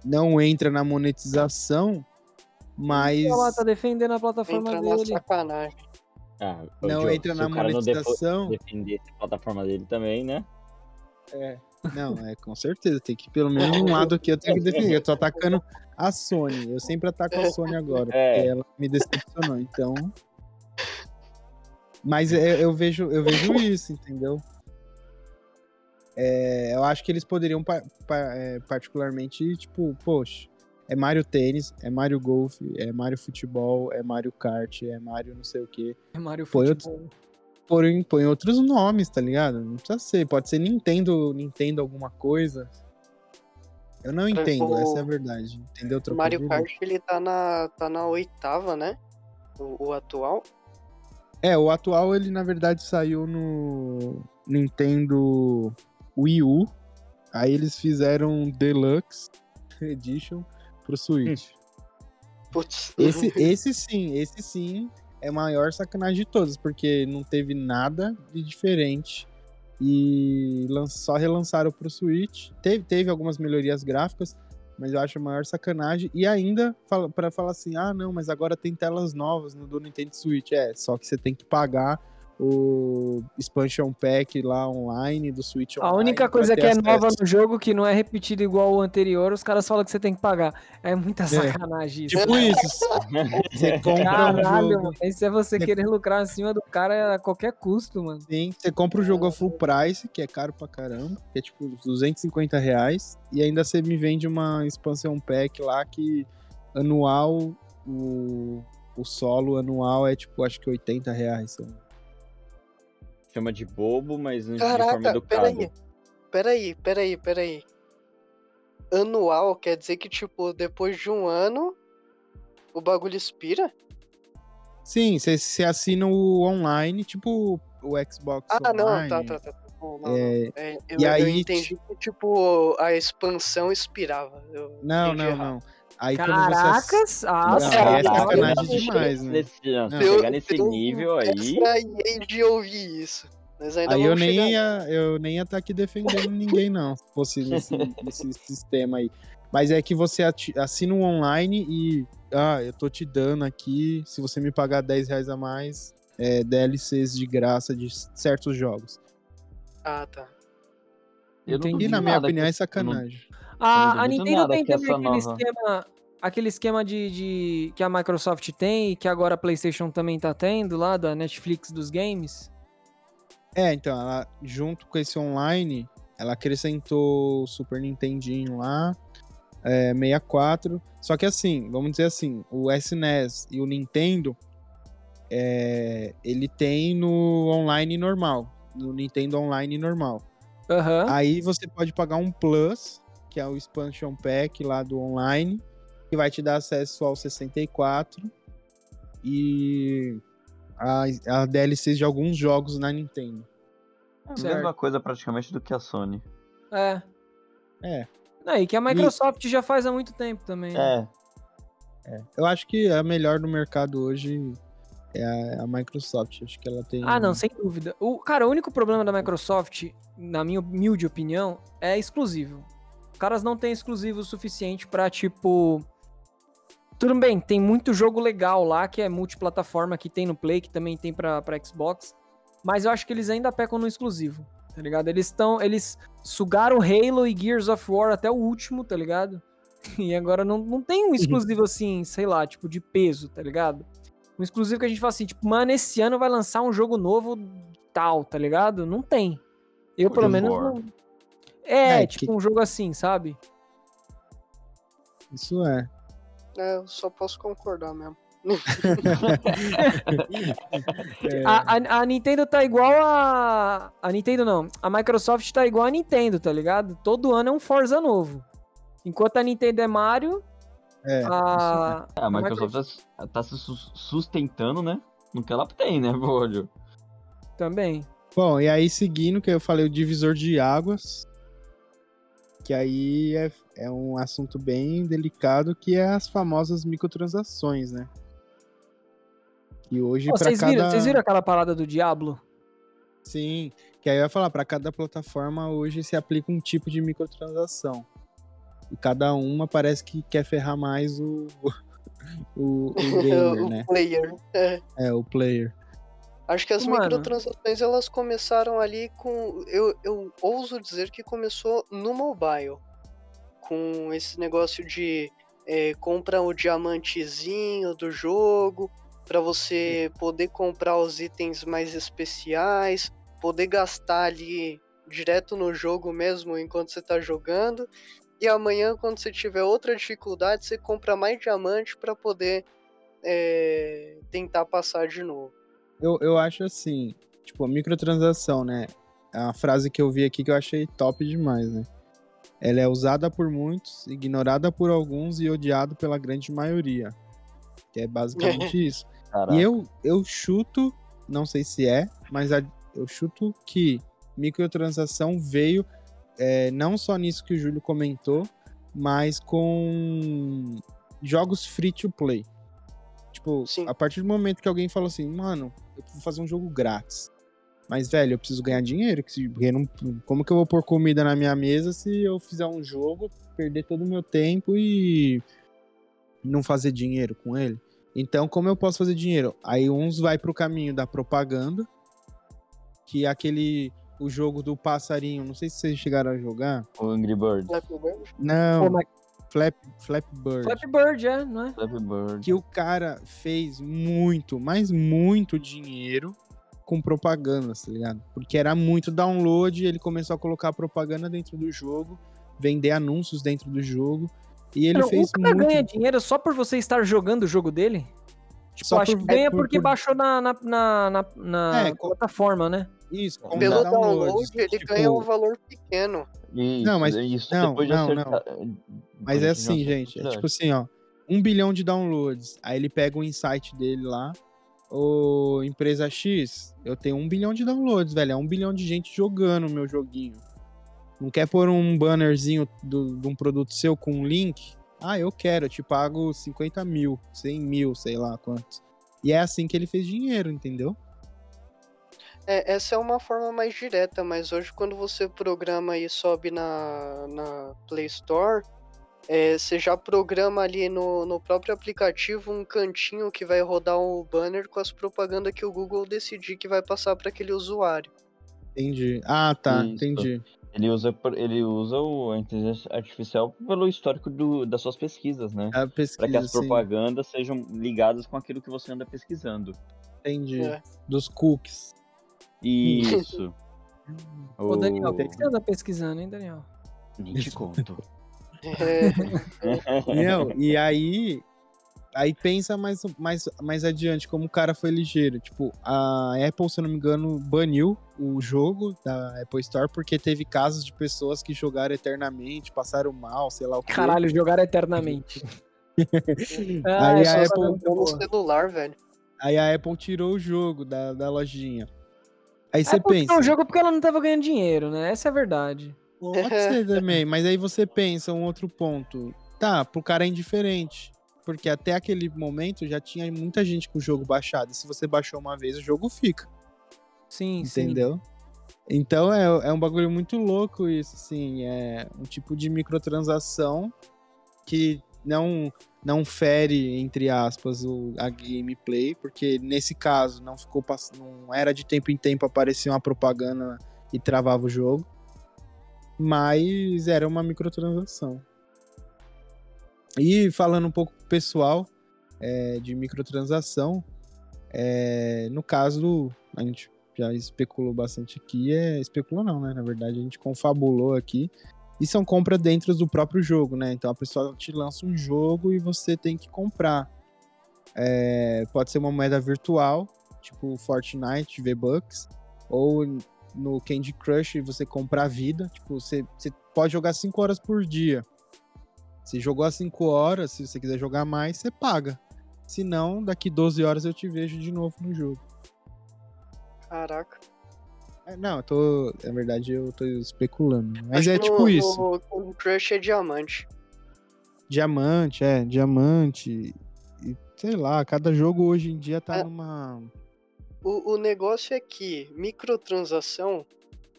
não entra na monetização, mas. Olha lá, tá defendendo a plataforma Entra na dele. sacanagem. Ah, não Joe, entra na monetização. defender a plataforma dele também, né? É. Não, é com certeza. Tem que pelo menos um lado aqui eu tenho que defender. Eu tô atacando a Sony. Eu sempre ataco a Sony agora. É. Porque ela me decepcionou. Então. Mas é, eu vejo, eu vejo isso, entendeu? É, eu acho que eles poderiam pa- pa- é, particularmente, tipo, poxa, é Mario Tênis, é Mario Golf, é Mario Futebol, é Mario Kart, é Mario não sei o quê. Mario Pô, eu- Futebol. Põe, põe outros nomes, tá ligado? Não precisa ser. Pode ser Nintendo, Nintendo alguma coisa. Eu não entendo, essa é a verdade. Entendeu? O Mario? Kart, ele tá na, tá na oitava, né? O, o atual. É, o atual ele na verdade saiu no Nintendo Wii U. Aí eles fizeram Deluxe Edition pro Switch. Putz. Esse, esse sim, esse sim é a maior sacanagem de todas, porque não teve nada de diferente. E só relançaram pro Switch. Teve, teve algumas melhorias gráficas, mas eu acho a maior sacanagem. E ainda fala, para falar assim: ah, não, mas agora tem telas novas no do Nintendo Switch. É, só que você tem que pagar o expansion pack lá online do Switch A Online única pra coisa ter que é acesso. nova no jogo, que não é repetida igual o anterior, os caras falam que você tem que pagar. É muita É. sacanagem isso. Tipo isso. <laughs> Você compra um Caralho, jogo. mano. Isso é você querer lucrar acima do cara a qualquer custo, mano. Sim, você compra o jogo a full price, que é caro pra caramba, que é tipo 250 reais, e ainda você me vende uma expansão pack lá que anual, o, o solo anual é tipo, acho que 80 reais. Chama de bobo, mas de forma Caraca, educada. peraí. Peraí, peraí, peraí. Anual quer dizer que, tipo, depois de um ano, o bagulho expira? Sim, você, assina o online, tipo o Xbox Ah, não, Online. tá, tá, tá. Não, não, É, não. É, eu, e eu aí, entendi que, tipo, a expansão expirava. Eu Não, não, errado. não. Aí quando você Caracas! Ah, Não, aí é sacanagem demais, né? Nesse, não, Não. chegar nesse nível aí. Estranhei de ouvir isso. Aí eu nem, chegar. ia, eu nem ia estar aqui defendendo ninguém, não, se fosse nesse, <laughs> nesse sistema aí. Mas é que você assina um online e. Ah, eu tô te dando aqui, se você me pagar 10 reais a mais, é, DLCs de graça de certos jogos. Ah, tá. Eu não E duvido na minha opinião é que- sacanagem. Eu A, a Nintendo nada tem que também aquele nova- esquema, aquele esquema de, de- que a Microsoft tem e que agora a PlayStation também tá tendo lá da Netflix dos games. É, então, ela, junto com esse online, ela acrescentou o Super Nintendinho lá, é, 64. Só que assim, vamos dizer assim, o SNES e o Nintendo, é, ele tem no online normal, no Nintendo Online normal. Aham. Aí você pode pagar um Plus, que é o expansion pack lá do online, que vai te dar acesso ao 64 e a, a DLCs de alguns jogos na Nintendo. É a mesma coisa praticamente do que a Sony. É. É. Não, e que a Microsoft já faz há muito tempo também. né? É. Eu acho que a melhor do mercado hoje é a, a Microsoft. Acho que ela tem. Ah, não, sem dúvida. O, cara, o único problema da Microsoft, na minha humilde opinião, é exclusivo. Caras não têm exclusivo o suficiente pra, tipo. Tudo bem, tem muito jogo legal lá que é multiplataforma, que tem no Play, que também tem pra, pra Xbox. Mas eu acho que eles ainda pecam no exclusivo, tá ligado? Eles estão. Eles sugaram Halo e Gears of War até o último, tá ligado? <laughs> E agora não, não tem um exclusivo assim, sei lá, tipo, de peso, tá ligado? Um exclusivo que a gente fala assim, tipo, mano, esse ano vai lançar um jogo novo tal, tá ligado? Não tem. Eu, God pelo menos, não... É, É, tipo, que- um jogo assim, sabe? Isso é. É, eu só posso concordar mesmo. <laughs> É, A, a- a Nintendo tá igual a... A Nintendo não. A Microsoft tá igual a Nintendo, tá ligado? Todo ano é um Forza novo. Enquanto a Nintendo é Mario, é, a... É, a Microsoft tá, tá se sus- sustentando, né? No que ela tem, né, Bolho? também. Bom, e aí seguindo, que eu falei o divisor de águas, que aí é, é um assunto bem delicado, que é as famosas microtransações, né? E hoje pra vocês, cada... viram, vocês viram aquela parada do Diablo? Sim, que aí vai falar, para cada plataforma hoje se aplica um tipo de microtransação. E cada uma parece que quer ferrar mais o, <laughs> o, o <laughs> gamer, o né? player. É. É, o player. Acho que as Mano. microtransações elas começaram ali com. Eu, eu ouso dizer que começou no mobile. Com esse negócio de é, compra o diamantezinho do jogo, para você poder comprar os itens mais especiais, poder gastar ali direto no jogo mesmo enquanto você tá jogando. E amanhã, quando você tiver outra dificuldade, você compra mais diamante para poder é, tentar passar de novo. Eu, eu acho assim, tipo, microtransação, né? É uma frase que eu vi aqui que eu achei top demais, né? Ela é usada por muitos, ignorada por alguns e odiada pela grande maioria. Que é basicamente <laughs> isso. Caraca. E eu, eu chuto, não sei se é, mas a- eu chuto que microtransação veio é, não só nisso que o Júlio comentou, mas com jogos free to play. Tipo, Sim. a partir do momento que alguém falou assim, mano, eu vou fazer um jogo grátis. Mas, velho, eu preciso ganhar dinheiro. que se- porque não- como que eu vou pôr comida na minha mesa se eu fizer um jogo, perder todo o meu tempo e não fazer dinheiro com ele? Então, como eu posso fazer dinheiro? Aí uns vai pro caminho da propaganda, que é aquele o jogo do passarinho, não sei se vocês chegaram a jogar. O Angry Bird. Flappy Bird? Não, Pô, mas Flap, Flap Bird. Flappy Bird, é, não é? Flappy Bird. Que o cara fez muito, mas muito dinheiro com propaganda, tá ligado? Porque era muito download, ele começou a colocar propaganda dentro do jogo, vender anúncios dentro do jogo, e ele Não, fez o cara muito. ganha dinheiro só por você estar jogando o jogo dele? Tipo, Só acho que ganha por- porque por- baixou na, na, na, na- na É, plataforma, né? Isso, com Pelo os downloads, download, ele tipo, ganha um valor pequeno. Isso, Não, mas- isso não, depois de não, acertar. Mas é assim, de gente. É tipo assim, ó. Um bilhão de downloads. Aí ele pega o insight dele lá. Ô, empresa X, eu tenho um bilhão de downloads, velho. É um bilhão de gente jogando o meu joguinho. Não quer pôr um bannerzinho do- de um produto seu com um link? Ah, eu quero, eu te pago 50 mil, 100 mil, sei lá quantos. E é assim que ele fez dinheiro, entendeu? É, essa é uma forma mais direta, mas hoje quando você programa e sobe na, na Play Store, é, você já programa ali no, no próprio aplicativo um cantinho que vai rodar o banner com as propagandas que o Google decidir que vai passar para aquele usuário. Entendi. Ah, tá, Isso. entendi. Ele usa, ele usa o- a inteligência artificial pelo histórico do- das suas pesquisas, né? A Para que pesquisa, as sim. propagandas sejam ligadas com aquilo que você anda pesquisando. Entendi. É. Dos cookies. Isso. <laughs> Ô, Daniel, o que você anda pesquisando, hein, Daniel? Nem te conto. <laughs> É, Não, e aí. Aí pensa mais, mais, mais adiante como o cara foi ligeiro. Tipo, a Apple, se eu não me engano, baniu o jogo da Apple Store porque teve casos de pessoas que jogaram eternamente, passaram mal, sei lá o quê. Caralho, jogar eternamente. <laughs> Ah, Aí a Apple- no celular, velho. Aí a Apple tirou o jogo da, da lojinha. Aí É você pensa. o jogo porque ela não tava ganhando dinheiro, né? Essa é a verdade. Pode ser também, mas aí você pensa um outro ponto. Tá, pro cara é indiferente. Porque até aquele momento já tinha muita gente com o jogo baixado. E se você baixou uma vez, o jogo fica. Sim, sim. Entendeu? Então é, é um bagulho muito louco isso, assim. É um tipo de microtransação que não, não fere, entre aspas, o, a gameplay, porque nesse caso não ficou não era de tempo em tempo aparecia uma propaganda e travava o jogo. Mas era uma microtransação. E falando um pouco pessoal é, de microtransação, é, no caso, a gente já especulou bastante aqui, é especulou não, né? Na verdade, a gente confabulou aqui. E são compras dentro do próprio jogo, né? Então a pessoa te lança um jogo e você tem que comprar. É, pode ser uma moeda virtual, tipo Fortnite, V-Bucks, ou no Candy Crush você comprar vida. Tipo, você, você pode jogar 5 horas por dia. Se jogou as 5 horas, se você quiser jogar mais, você paga. Se não, daqui 12 horas eu te vejo de novo no jogo. Caraca. É, não, eu tô. Na verdade, eu tô especulando. Mas Acho é tipo no- isso. No Candy Crush é diamante. Diamante, é, diamante. E sei lá, cada jogo hoje em dia tá É. numa. O, o negócio é que microtransação,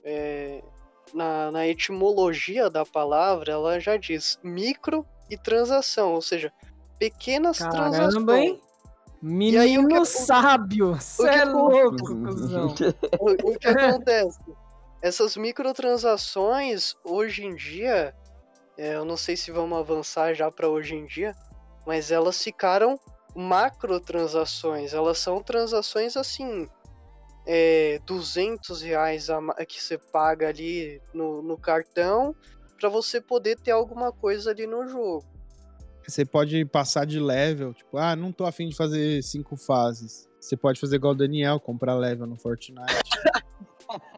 é, na, na etimologia da palavra, ela já diz micro e transação, ou seja, pequenas Caramba, transações. hein? Menino aí, o que- o- sábio! Cê que é louco, cuzão. <laughs> O, o que acontece? Essas microtransações, hoje em dia, é, eu não sei se vamos avançar já para hoje em dia, mas elas ficaram macrotransações. Elas são transações assim, é, 200 reais a que você paga ali no, no cartão para você poder ter alguma coisa ali no jogo. Você pode passar de level, tipo, ah, não tô afim de fazer cinco fases. Você pode fazer igual o Daniel, comprar level no Fortnite. <laughs>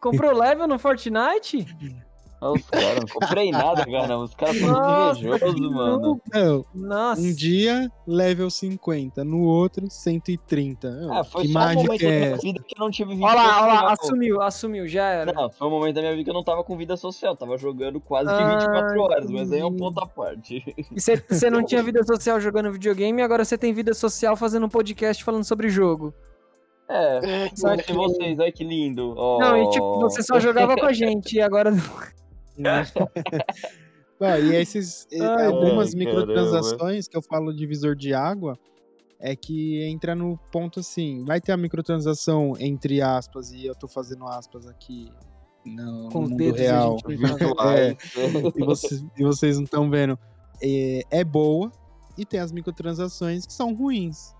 Comprou level no Fortnite? <laughs> Olha os caras, não comprei nada, cara. Os caras são muito invejosos, mano. Não, Nossa. um dia, level 50, no outro, 130. Não, Ah, foi que só um momento mágica da é minha essa? vida que eu não tive vida Olha lá, olha lá, assumiu, assumiu, já era. Não, foi um momento da minha vida que eu não tava com vida social. Tava jogando quase que Ah, 24 horas, mas aí é um ponto à parte. E você- <laughs> não tinha vida social jogando videogame e agora você tem vida social fazendo um podcast falando sobre jogo. É, Só Olha que- vocês, olha que lindo. ó. Não, e tipo, você só jogava com a gente e agora. Bom, e <laughs> esses, Ai, algumas Ai, microtransações que eu falo divisor de água é que entra no ponto assim, vai ter a microtransação entre aspas, e eu tô fazendo aspas aqui no, Com no mundo real. <laughs> Virtuais. e, vocês, e vocês não estão vendo. É, é boa e tem as microtransações que são ruins.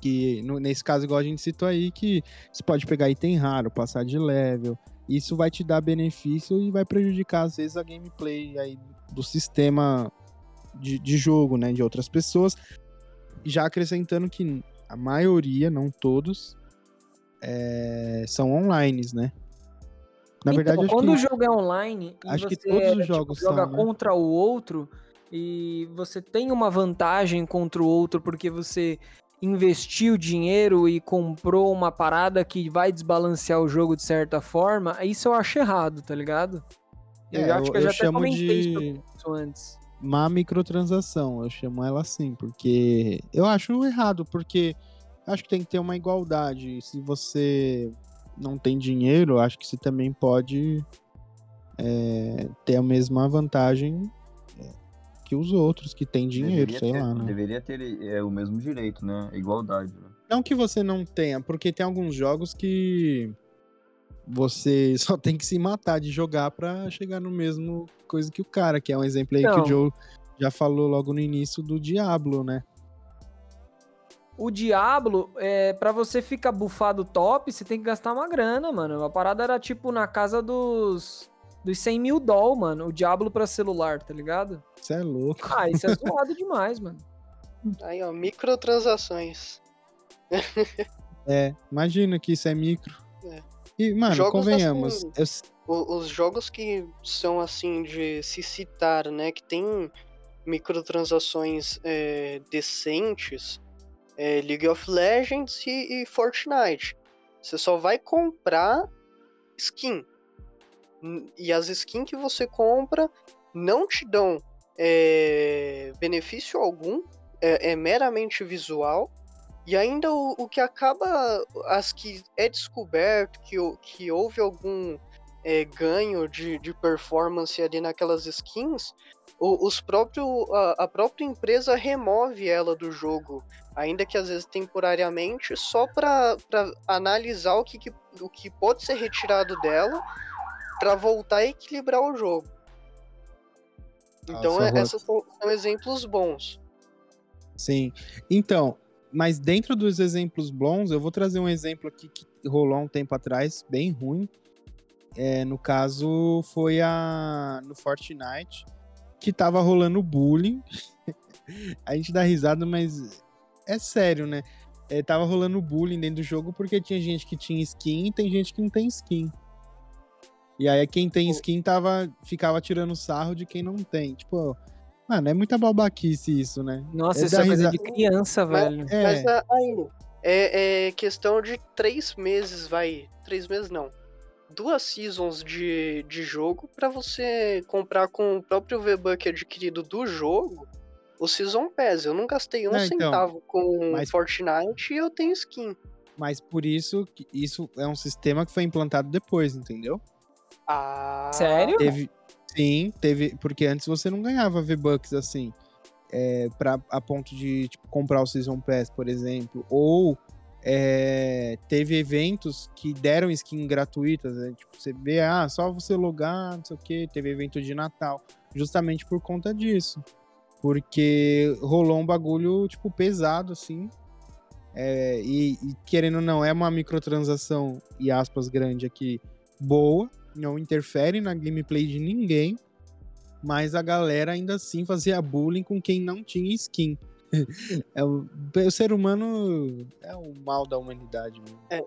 Que no- nesse caso, igual a gente citou aí, que você pode pegar item raro, passar de level. Isso vai te dar benefício e vai prejudicar, às vezes, a gameplay aí do sistema de, de jogo, né? De outras pessoas. Já acrescentando que a maioria, não todos, é, são online, né? Na verdade, então, acho quando que... o jogo é online e acho que você todos os tipo, jogos joga são, né? contra o outro e você tem uma vantagem contra o outro porque você investiu dinheiro e comprou uma parada que vai desbalancear o jogo de certa forma, isso eu acho errado, tá ligado? Eu É, já acho que eu, eu já até chamo comentei de- isso antes. má microtransação, eu chamo ela assim, porque eu acho errado, porque acho que tem que ter uma igualdade. Se você não tem dinheiro, eu acho que você também pode é, ter a mesma vantagem que os outros que têm dinheiro, deveria sei ter, lá, né? Deveria ter é, o mesmo direito, né? Igualdade. Né? Não que você não tenha, porque tem alguns jogos que você <laughs> só tem que se matar de jogar pra chegar no mesmo coisa que o cara, que é um exemplo aí que Não. o Joe já falou logo no início do Diablo, né? O Diablo, é, para você ficar bufado top, você tem que gastar uma grana, mano. A parada era tipo na casa dos, dos 100 mil doll, mano. O Diablo pra celular, tá ligado? Você é louco. Ah, isso é <laughs> zoado demais, mano. Aí, ó, microtransações. <laughs> É, imagina que isso é micro. É. E, mano, Jogos convenhamos. assim- eu- os jogos que são assim de se citar, né, que tem microtransações é, decentes, é League of Legends e, e Fortnite. Você só vai comprar skin. E as skins que você compra não te dão é, benefício algum, é, é meramente visual. E ainda o, o que acaba, as que é descoberto que, que houve algum é, ganho de, de performance ali naquelas skins, o- os próprio, a, a própria empresa remove ela do jogo, ainda que às vezes temporariamente, só para analisar o que, que- o que pode ser retirado dela para voltar a equilibrar o jogo. Então, Nossa, é- esses são, são exemplos bons. Sim. Então, mas dentro dos exemplos bons, eu vou trazer um exemplo aqui que rolou um tempo atrás, bem ruim. É, no caso, foi a no Fortnite, que tava rolando bullying. <laughs> a gente dá risada, mas é sério, né? É, tava rolando bullying dentro do jogo porque tinha gente que tinha skin e tem gente que não tem skin. E aí quem tem skin tava, ficava tirando sarro de quem não tem. Tipo, mano, é muita babaquice isso, né? Nossa, É isso é coisa risa- de criança, Mas- velho. É. Mas a- aí, é, é questão de três meses, vai. Três meses não. Duas seasons de, de jogo pra você comprar com o próprio V-Buck adquirido do jogo o Season Pass. Eu não gastei um Não, então, centavo com mas- Fortnite e eu tenho skin. Mas por isso, isso é um sistema que foi implantado depois, entendeu? Ah. Sério? Teve. Sim, teve. Porque antes você não ganhava V-Bucks assim. é, pra, a ponto de tipo, comprar o Season Pass, por exemplo, ou é, teve eventos que deram skin gratuitas, né? tipo, você vê, ah, só você logar, não sei o que, teve evento de Natal, justamente por conta disso, porque rolou um bagulho, tipo, pesado, assim, é, e, e, querendo ou não, é uma microtransação, e aspas grande aqui, boa, não interfere na gameplay de ninguém, mas a galera ainda assim fazia bullying com quem não tinha skin. <laughs> é o, o, ser humano é o mal da humanidade. É,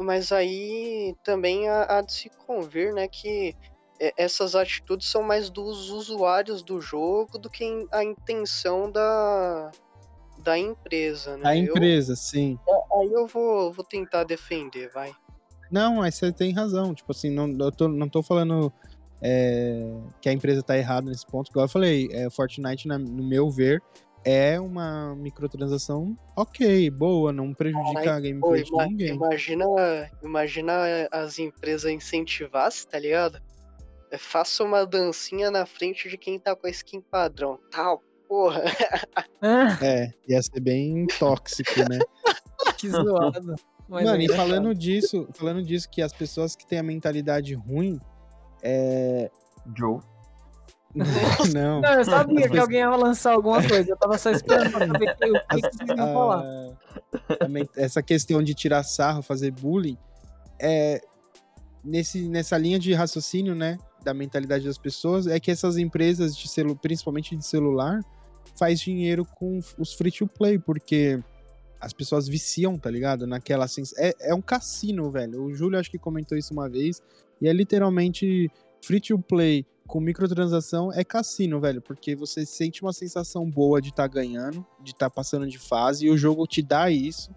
mas aí também há, há de se convir, né, que essas atitudes são mais dos usuários do jogo do que a intenção da, da empresa, né? A empresa, eu, sim. Aí eu vou, vou tentar defender, vai. Não, mas você tem razão. Tipo assim, não, eu tô, não tô falando é, que a empresa tá errada nesse ponto. Igual eu falei, é, Fortnite, na, no meu ver, é uma microtransação ok, boa, não prejudica a gameplay de ninguém. Imagina, imagina as empresas incentivassem, tá ligado? É, faça uma dancinha na frente de quem tá com a skin padrão. Tal, porra. <laughs> É, ia ser bem tóxico, né? <laughs> que zoado. Mano, é e falando disso, falando disso, que as pessoas que têm a mentalidade ruim, é. Joe. <laughs> Não. Não, eu sabia que alguém ia lançar alguma coisa. Eu tava só esperando pra saber o que, que vocês iam falar. Essa questão de tirar sarro, fazer bullying, é nesse, nessa linha de raciocínio, né? Da mentalidade das pessoas, é que essas empresas de celu, principalmente de celular, faz dinheiro com os free to play, porque as pessoas viciam, tá ligado? Naquela assim. É, é um cassino, velho. O Júlio acho que comentou isso uma vez. E é literalmente free to play com microtransação é cassino, velho, porque você sente uma sensação boa de estar tá ganhando, de estar tá passando de fase, e o jogo te dá isso.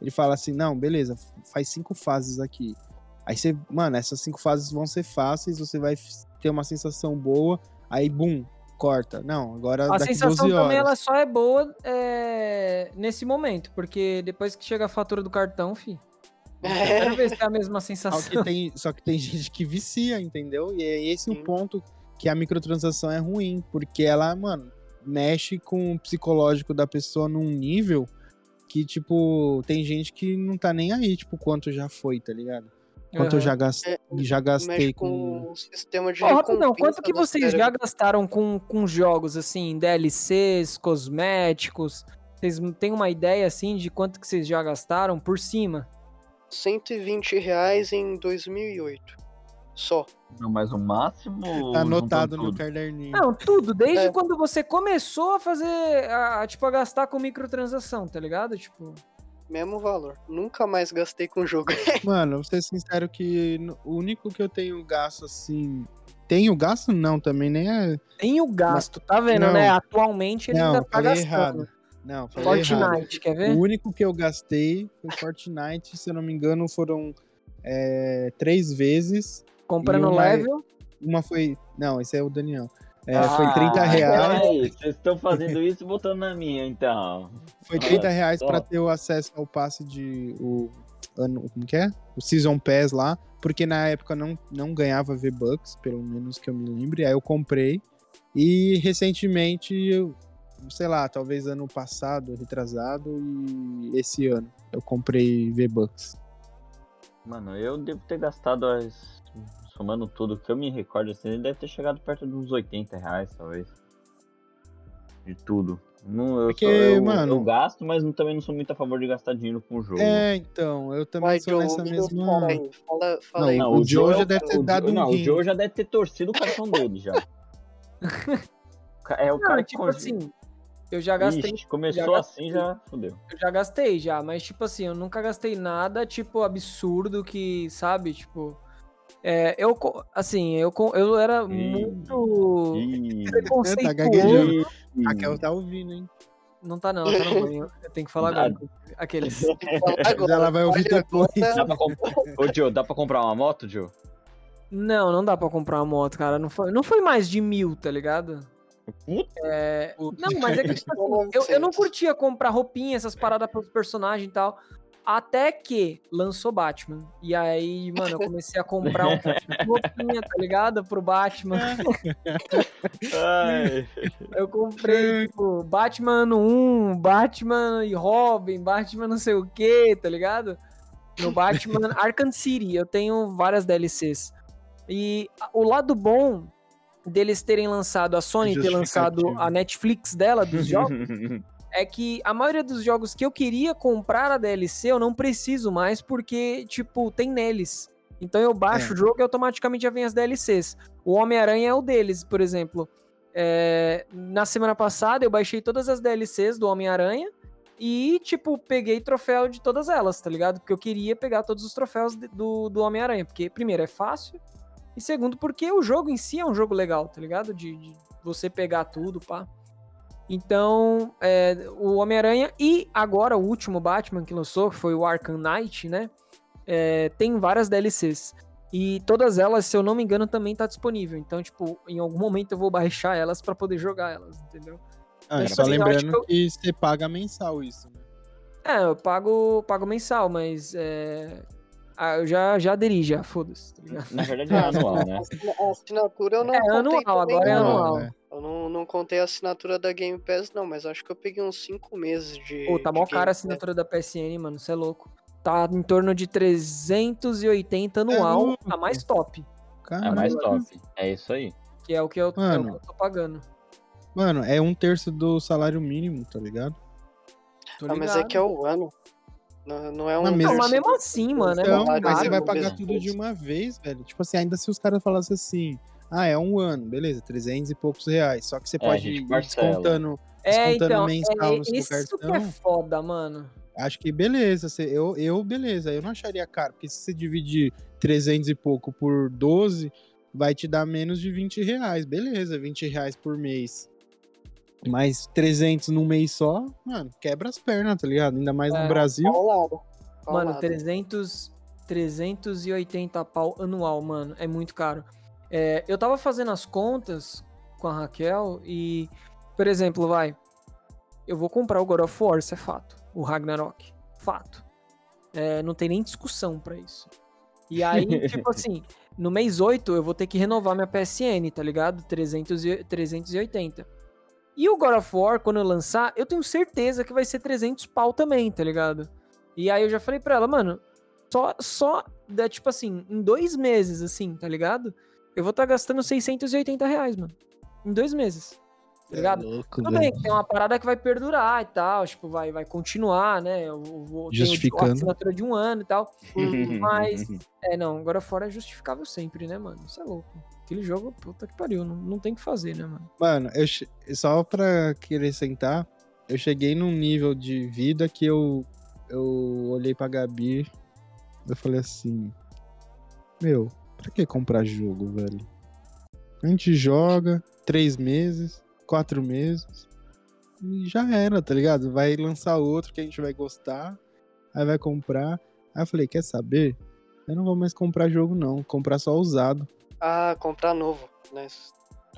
Ele fala assim: não, beleza, faz cinco fases aqui. Aí você, mano, essas cinco fases vão ser fáceis, você vai ter uma sensação boa, aí, bum, corta. Não, agora a sensação 12 horas. também ela só é boa é, nesse momento, porque depois que chega a fatura do cartão, fi. É. Quero ver se é a mesma sensação. <laughs> Só que, tem, só que tem <laughs> gente que vicia, entendeu? E é esse Sim. o ponto que a microtransação é ruim, porque ela, mano, mexe com o psicológico da pessoa num nível que, tipo, tem gente que não tá nem aí, tipo, quanto já foi, tá ligado? Quanto uhum. eu já, gastei, é, já gastei com... com... sistema de oh, não, quanto que vocês já gastaram com, com jogos, assim, DLCs, cosméticos? Vocês têm uma ideia, assim, de quanto que vocês já gastaram por cima? 120 reais em 2008. Só. Não, mas o máximo. Tá anotado no caderninho. Não, tudo. Desde é. quando você começou a fazer. A, tipo, a gastar com microtransação, tá ligado? Tipo. Mesmo valor. Nunca mais gastei com jogo. <laughs> Mano, vou ser sincero que o único que eu tenho gasto assim. Tenho gasto? Não, também nem é. Tenho gasto, tá vendo, não. né? Atualmente ele não, ainda tá gastando. Errado. Não, falei Fortnite, errado. quer ver? O único que eu gastei foi Fortnite, se eu não me engano, foram é, três vezes. Comprando uma, level? Uma foi. Não, esse é o Daniel. É, ah, foi 30 reais. Vocês estão fazendo isso botando na minha, então. Foi 30 reais para ter o acesso ao passe de. O, ano, como que é? O Season Pass lá. Porque na época não, não ganhava V-Bucks, pelo menos que eu me lembre. Aí eu comprei. E recentemente eu, sei lá, talvez ano passado, retrasado, e esse ano eu comprei V-Bucks. Mano, eu devo ter gastado, as... somando tudo que eu me recordo, assim, deve ter chegado perto de uns 80 reais, talvez. De tudo. Não, eu, Porque, só, eu, mano, eu gasto, mas não, também não sou muito a favor de gastar dinheiro com o jogo. É, então, eu também sou nessa mesma. Fala aí, fala, fala não. Não, o, o Joe já deve ter dado um. Não, o Joe já deve ter torcido o cartão dele já. é o cara não, tipo que assim, eu já gastei. Ixi, começou já assim, já fodeu. Eu já gastei, já, mas tipo assim, eu nunca gastei nada, tipo, absurdo que, sabe, tipo. É, eu, assim, eu, eu era muito Ih, preconceituoso. Tá Raquel tá ouvindo, hein? Não tá não, tá no banho. Eu tenho que falar agora. Aqueles. <laughs> agora, ela vai ouvir depois. Dá pra comp... Ô, Joe, dá pra comprar uma moto, Joe? Não, não dá pra comprar uma moto, cara. Não foi, não foi mais de mil, tá ligado? É... Não, mas é que tipo assim, eu, eu não curtia comprar roupinha, essas paradas pros personagens e tal. Até que lançou Batman. E aí, mano, eu comecei a comprar um roupinha, tá ligado? Pro Batman. Eu comprei, tipo, Batman ano 1, Batman e Robin, Batman não sei o que, tá ligado? No Batman <laughs> Arkham City, eu tenho várias DLCs. E o lado bom deles terem lançado, a Sony ter lançado a Netflix dela dos jogos, <laughs> é que a maioria dos jogos que eu queria comprar a DLC eu não preciso mais porque, tipo, tem neles. Então eu baixo É. o jogo e automaticamente já vem as DLCs. O Homem-Aranha é o deles, por exemplo. É, na semana passada eu baixei todas as DLCs do Homem-Aranha e, tipo, peguei troféu de todas elas, tá ligado? Porque eu queria pegar todos os troféus de- do, do Homem-Aranha. Porque, primeiro, é fácil. E segundo, porque o jogo em si é um jogo legal, tá ligado? De, de você pegar tudo, pá. Então, é, o Homem-Aranha e agora o último Batman que lançou, que foi o Arkham Knight, né? É, tem várias DLCs. E todas elas, se eu não me engano, também tá disponível. Então, tipo, em algum momento eu vou baixar elas pra poder jogar elas, entendeu? Ah, Mas, só assim, eu acho lembrando que que, você paga mensal isso, né? É, eu pago, pago mensal, mas é, ah, eu já, já aderi já, foda-se, tá ligado? Na verdade é anual, né? A assinatura eu não É anual, agora é anual. né? Eu não, não contei a assinatura da Game Pass, não, mas acho que eu peguei uns 5 meses de. Pô, tá mó cara a assinatura da PSN, mano, você é louco. Tá em torno de 380 anual, louco. a mais top, É Caralho. mais top. É isso aí. que é o que eu, é o Mano. que eu tô pagando. Mano, é um terço do salário mínimo, tá ligado? Tô Ah, mas é ligado. que é o ano. Não, não é um. Não, mas- Não, terço mas mesmo assim, mano, é Então, muito mas você vai pagar Deus. tudo de uma vez, velho. Tipo assim, ainda se os caras falassem assim, ah, é um ano, beleza, 300 e poucos reais. Só que você É, pode ir parcela. descontando, É, descontando então, mensal é, no seu isso que cartão. é foda, mano. Acho que beleza. você- eu, eu, beleza. Eu não acharia caro, porque se você dividir 300 e pouco por 12, vai te dar menos de 20 reais. Beleza, 20 reais por mês. Mas 300 num mês só, mano, quebra as pernas, tá ligado? Ainda mais É. no Brasil. Paulado. Mano, Paulado. 300, 380 pau anual, mano, é muito caro. É, eu tava fazendo as contas com a Raquel e, por exemplo, vai, eu vou comprar o God of War, isso é fato. O Ragnarok, fato. É, não tem nem discussão pra isso. E aí, <laughs> tipo assim, no mês 8 eu vou ter que renovar minha PSN, tá ligado? 300 e, 380. E o God of War, quando eu lançar, eu tenho certeza que vai ser 300 pau também, tá ligado? E aí eu já falei pra ela, mano, só, só, da, tipo assim, em dois meses, assim, tá ligado? Eu vou estar gastando 680 reais, mano. Em dois meses. Tá ligado? É louco, Tudo bem, que tem uma parada que vai perdurar e tal, tipo, vai, vai continuar, né? Eu vou tenho Justificando. a assinatura de um ano e tal. <laughs> Mas, é, não, agora fora é justificável sempre, né, mano? Isso é louco. Aquele jogo, puta que pariu, não, não tem o que fazer, né, mano? Mano, eu, só pra acrescentar, eu cheguei num nível de vida que eu, eu olhei pra Gabi eu falei assim, meu, pra que comprar jogo, velho? A gente joga três meses, quatro meses e já era, tá ligado? Vai lançar outro que a gente vai gostar, aí vai comprar. Aí eu falei, quer saber? Eu não vou mais comprar jogo não, comprar só usado. Ah, comprar novo, né?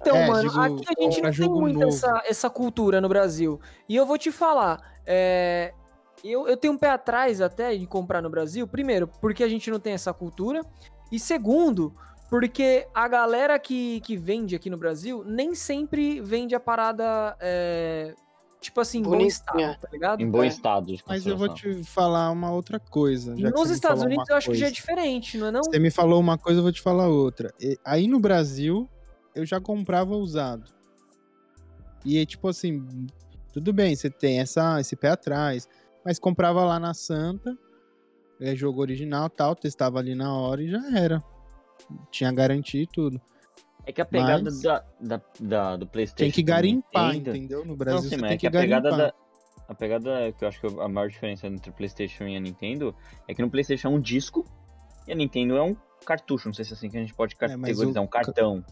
Então, É, mano, digo, aqui a gente comprar não tem muito novo. essa, essa cultura no Brasil. E eu vou te falar, é, eu, eu tenho um pé atrás até de comprar no Brasil. Primeiro, porque a gente não tem essa cultura. E segundo, porque a galera que, que vende aqui no Brasil nem sempre vende a parada, é, tipo assim, em bom estado, tá ligado? Em bom É. estado de Mas eu vou te falar uma outra coisa. Nos Estados Unidos eu acho que já é coisa. diferente, não é não? Você me falou uma coisa, eu vou te falar outra. E- Aí no Brasil, eu já comprava usado. E tipo assim, tudo bem, você tem essa, esse pé atrás. Mas comprava lá na Santa, é, jogo original tal, testava ali na hora e já era. Tinha garantia e tudo. É que a pegada Mas- da, da, da- do PlayStation. Tem que garimpar, Nintendo- entendeu? No Não, Brasil sim, você mas é que que a pegada da. A pegada que eu acho que a maior diferença entre o PlayStation e a Nintendo é que no PlayStation é um disco e a Nintendo é um cartucho. Não sei se é assim que a gente pode É, categorizar. o Um cartão.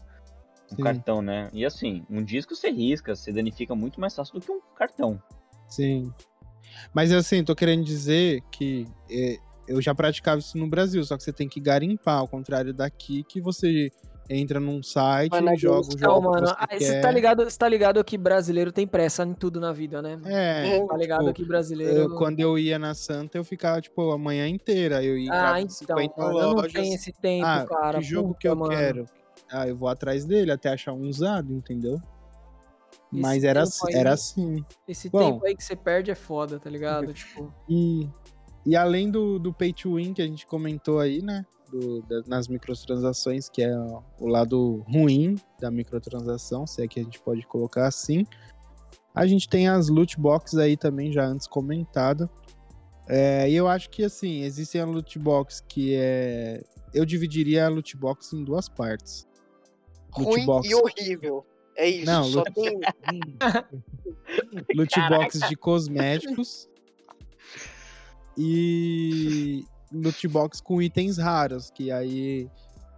Um Sim. cartão, né? E assim, um disco você risca, você danifica muito mais fácil do que um cartão. Sim. Mas assim, tô querendo dizer que é, eu já praticava isso no Brasil, só que você tem que garimpar, ao contrário daqui, que você entra num site na e joga o jogo mano, você quer. tá ligado, tá ligado que brasileiro tem pressa em tudo na vida, né? É, Tá ligado tipo, que brasileiro. eu- quando eu ia na Santa, eu ficava, tipo, a manhã inteira. Eu ia Ah, então, 50 mano, eu não lojas. tenho esse tempo, ah, cara. que jogo Puta, que eu mano. quero? Ah, eu vou atrás dele até achar um usado, entendeu? Esse Mas era, assim- aí- era assim. Esse Bom. tempo aí que você perde é foda, tá ligado? <laughs> Tipo, E, e além do, do pay to win que a gente comentou aí, né? Do- da- nas microtransações, que é o lado ruim da microtransação, se é que a gente pode colocar assim. A gente tem as loot boxes aí também, já antes comentado. É, e eu acho que assim, existem a loot box que é. Eu dividiria a loot box em duas partes. Loot Ruim box. e horrível. É isso, Não, só loot- tem. <laughs> loot box de cosméticos e loot box com itens raros, que aí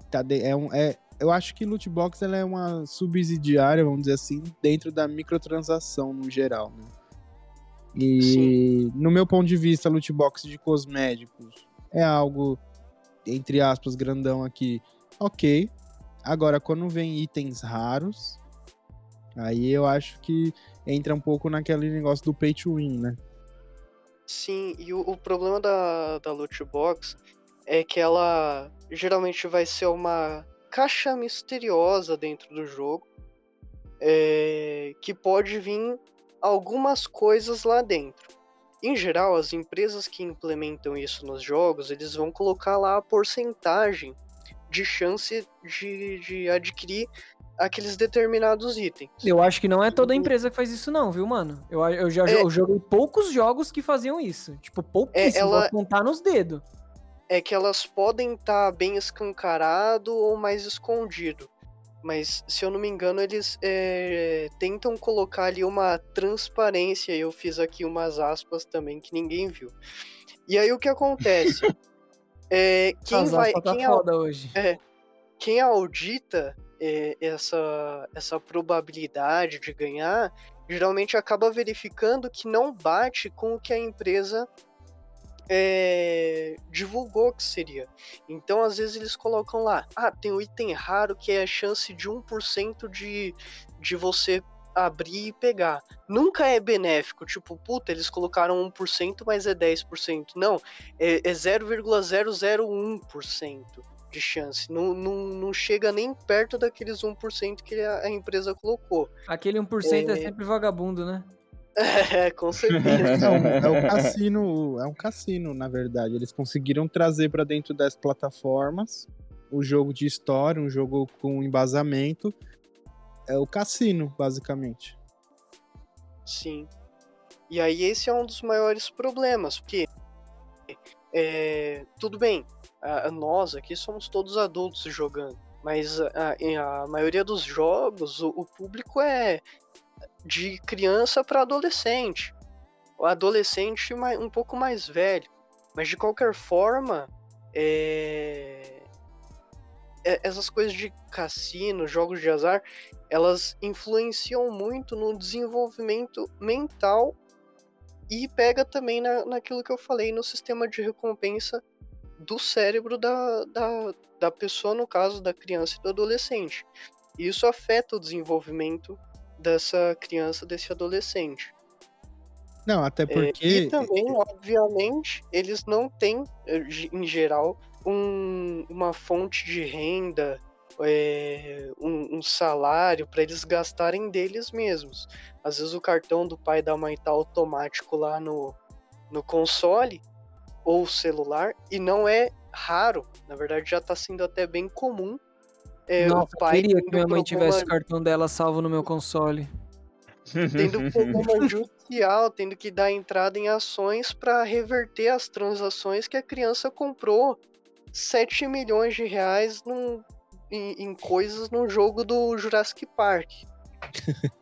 tá de- é um, é, eu acho que loot box ela é uma subsidiária, vamos dizer assim, dentro da microtransação no geral, né? E no meu ponto de vista, loot box de cosméticos é algo entre aspas grandão aqui, OK. Agora quando vem itens raros, aí eu acho que entra um pouco naquele negócio do pay to win, né? Sim, e o, o problema da, da loot box é que ela geralmente vai ser uma caixa misteriosa dentro do jogo é, que pode vir algumas coisas lá dentro. Em geral, as empresas que implementam isso nos jogos, eles vão colocar lá a porcentagem de chance de, de adquirir aqueles determinados itens. eu acho que não é toda empresa que faz isso, não, viu, mano? Eu, eu já É. eu joguei poucos jogos que faziam isso. Tipo, pouquíssimo. ela- Vou contar nos dedos. é que elas podem estar bem escancarado ou mais escondido. Mas, se eu não me engano, eles é, tentam colocar ali uma transparência. Eu fiz aqui umas aspas também que ninguém viu. E aí o que acontece? <laughs> É, quem, As vai, tá quem, au- foda hoje. quem audita é, essa, essa probabilidade de ganhar, geralmente acaba verificando que não bate com o que a empresa é, divulgou que seria. Então, às vezes, eles colocam lá: ah, tem um item raro que é a chance de 1% de, de você abrir e pegar. Nunca é benéfico, tipo, puta, eles colocaram 1%, mas é 10%. Não, é, é 0,001% de chance. Não, não, não chega nem perto daqueles 1% que a, a empresa colocou. Aquele 1% é... É. sempre vagabundo, né? <laughs> É, com certeza. Não, é um cassino, é um cassino, na verdade. Eles conseguiram trazer para dentro das plataformas o jogo de história, um jogo com embasamento. É o cassino, basicamente. Sim. E aí esse é um dos maiores problemas, porque é, tudo bem, a- nós aqui somos todos adultos jogando, mas a, a- maioria dos jogos, o, o público é de criança para adolescente, o adolescente um pouco mais velho, mas de qualquer forma, é, é- essas coisas de cassino, jogos de azar, elas influenciam muito no desenvolvimento mental e pega também na, naquilo que eu falei no sistema de recompensa do cérebro da, da, da pessoa, no caso da criança e do adolescente. E isso afeta o desenvolvimento dessa criança, desse adolescente. Não, até É, porque. e também, obviamente, eles não têm, eh, em geral, um- uma fonte de renda, é, um, um salário para eles gastarem deles mesmos. Às vezes o cartão do pai e da mãe tá automático lá no, no console ou celular, e não é raro, na verdade já tá sendo até bem comum. é, Nossa, o pai eu queria que minha mãe tivesse o cartão dela salvo no meu console. tendo <laughs> problema judicial, tendo que dar entrada em ações para reverter as transações que a criança comprou 7 milhões de reais num- em, em coisas no jogo do Jurassic Park. <laughs>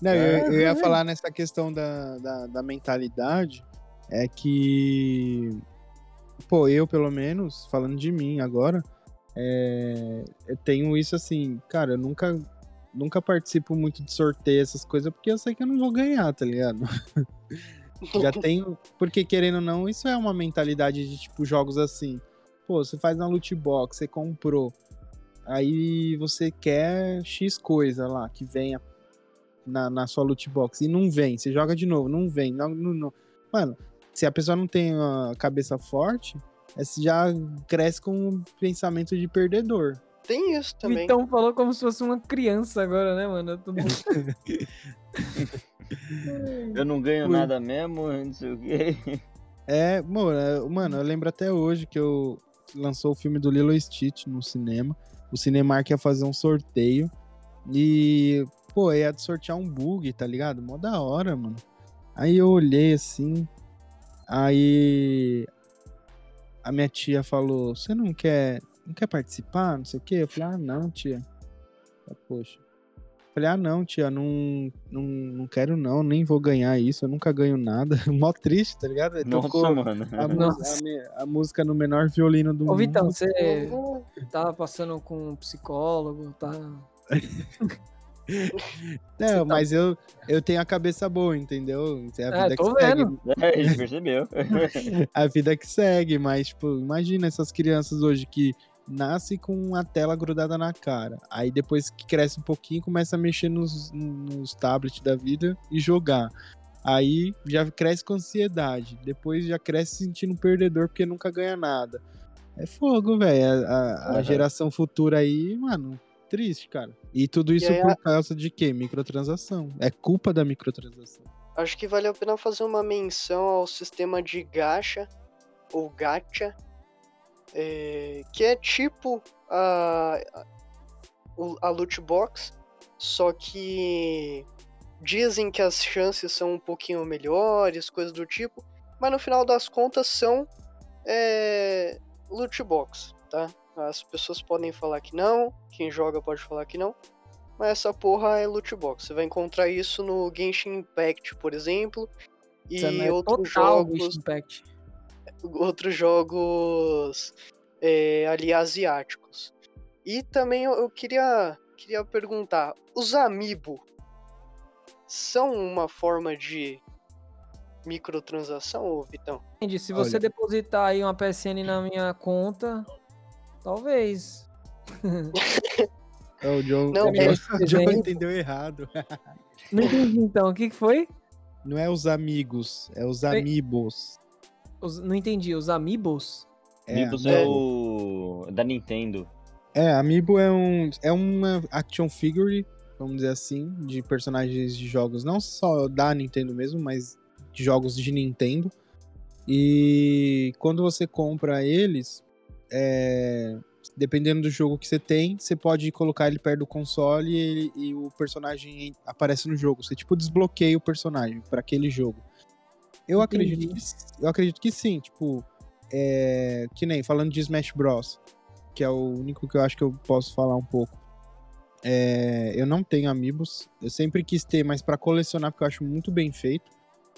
Não, eu, eu ia falar nessa questão da, da, da mentalidade, é que, pô, eu pelo menos, falando de mim agora, é, eu tenho isso assim, cara, eu nunca, nunca participo muito de sorteio, essas coisas, porque eu sei que eu não vou ganhar, tá ligado? <laughs> Já tenho, porque querendo ou não, isso é uma mentalidade de, tipo, jogos assim, pô, você faz uma loot box, você comprou, aí você quer X coisa lá, que venha na, na sua loot box, e não vem, você joga de novo, não vem, não, não, não. Mano, se a pessoa não tem a cabeça forte, já cresce com um pensamento de perdedor. Tem isso também. Então falou como se fosse uma criança agora, né, mano? Mundo... <laughs> <laughs> Eu não ganho Ui. nada mesmo, não sei o quê. É, mano, é- mano, eu lembro até hoje que eu lançou o filme do Lilo e Stitch no cinema. O Cinemark ia fazer um sorteio e, pô, ia sortear um bug, tá ligado? Mó da hora, mano. Aí eu olhei assim, aí a minha tia falou: "Você não quer, não quer participar, não sei o quê?" Eu falei: "Ah, não, tia." Poxa. Falei, ah, não, tia, não, não, não quero não, nem vou ganhar isso, eu nunca ganho nada. <laughs> Mó triste, tá ligado? Ele Nossa, Tocou mano. a, a a música no menor violino do Ô, mundo. Vitão, você tá passando com um psicólogo, tá? <laughs> Não, tá- mas eu, eu tenho a cabeça boa, entendeu? É a É, vida tô que segue. vendo. É, a gente percebeu. <laughs> A vida que segue, mas, tipo, imagina essas crianças hoje que nascem com a tela grudada na cara. Aí depois que cresce um pouquinho, começa a mexer nos, nos tablets da vida e jogar. Aí já cresce com ansiedade. Depois já cresce se sentindo um perdedor porque nunca ganha nada. É fogo, velho. A, a- a geração futura aí, mano, triste, cara. E tudo isso aí por a- causa de quê? Microtransação. É culpa da microtransação. Acho que vale a pena fazer uma menção ao sistema de gacha ou gacha, é, que é tipo a, a, a loot box, só que dizem que as chances são um pouquinho melhores, coisas do tipo, mas no final das contas são é, loot box, tá? As pessoas podem falar que não, quem joga pode falar que não, mas essa porra é loot box. Você vai encontrar isso no Genshin Impact, por exemplo, e Isso é outros total jogos, Genshin Impact. outros jogos é, ali asiáticos. E também eu, eu queria, queria perguntar, os amiibo são uma forma de microtransação, ô Vitão? Entendi. Se você Olha. depositar aí uma PSN na minha conta, talvez. É, o John, Não, o John, <laughs> o John desenho. entendeu errado. Não entendi então. O que, que foi? Não é os amigos, é os Ei. amigos. Os- não entendi. Os amiibos? É, Amiibos é. é o. da Nintendo. é, amiibo é um é uma action figure, vamos dizer assim, de personagens de jogos não só da Nintendo mesmo, mas de jogos de Nintendo. E quando você compra eles, é, dependendo do jogo que você tem, você pode colocar ele perto do console e, ele- e o personagem aparece no jogo. Você tipo desbloqueia o personagem para aquele jogo. Eu acredito, que, eu acredito que sim, tipo, é, que nem falando de Smash Bros, que é o único que eu acho que eu posso falar um pouco. É, eu não tenho amigos, eu sempre quis ter, mas pra colecionar porque eu acho muito bem feito.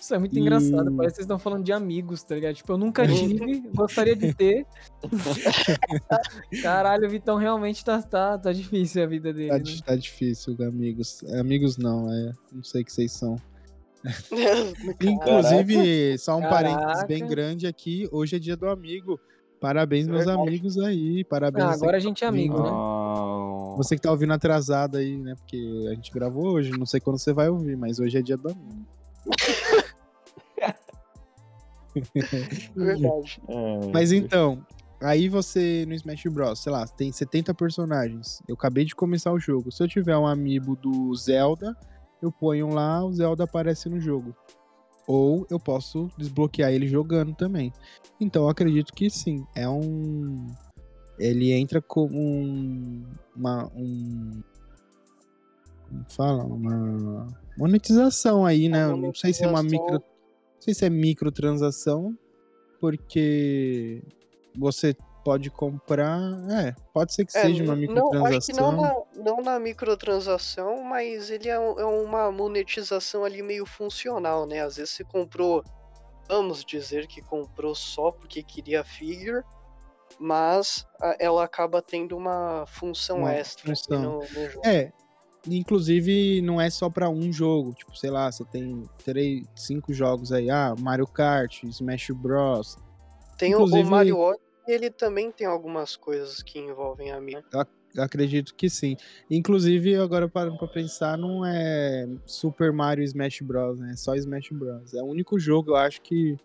Isso é muito E- engraçado. Parece que vocês estão falando de amigos, tá ligado? Tipo, eu nunca tive, gostaria de ter. <laughs> Caralho, o Vitão realmente tá, tá, tá difícil a vida dele. Tá, né? tá difícil, amigos. Amigos não, é, não sei o que vocês são. <laughs> <laughs> Inclusive, só um parênteses bem Caraca. grande aqui, hoje é dia do amigo. Parabéns, meus Verdade. amigos aí. Parabéns. Ah, agora a tá gente é amigo, né? Oh. Você que tá ouvindo atrasado aí, né? Porque a gente gravou hoje, não sei quando você vai ouvir, mas hoje é dia do amigo. <laughs> Verdade. É. Mas então, aí você no Smash Bros, sei lá, tem 70 personagens. Eu acabei de começar o jogo. Se eu tiver um amiibo do Zelda, eu ponho lá, o Zelda aparece no jogo. Ou eu posso desbloquear ele jogando também. Então eu acredito que sim. É um. Ele entra como um. Uma. Um. Como fala? Uma monetização aí, né? Eu não sei se é uma monetização. micro. Não sei se é microtransação, porque você pode comprar. É, pode ser que É, seja uma microtransação. Não, acho que não na, não na microtransação, mas ele é, é uma monetização ali meio funcional, né? Às vezes você comprou, vamos dizer que comprou só porque queria figure, mas a- ela acaba tendo uma função Uma extra função. no, no jogo. É, inclusive não é só pra um jogo. Tipo, sei lá, você tem três, cinco jogos aí. Ah, Mario Kart, Smash Bros. Tem o- o inclusive- Mario Odyssey, ele também tem algumas coisas que envolvem a mim. acredito que sim. Inclusive, agora parando pra pensar, não é Super Mario Smash Bros, né? É só Smash Bros. É o único jogo, eu acho, que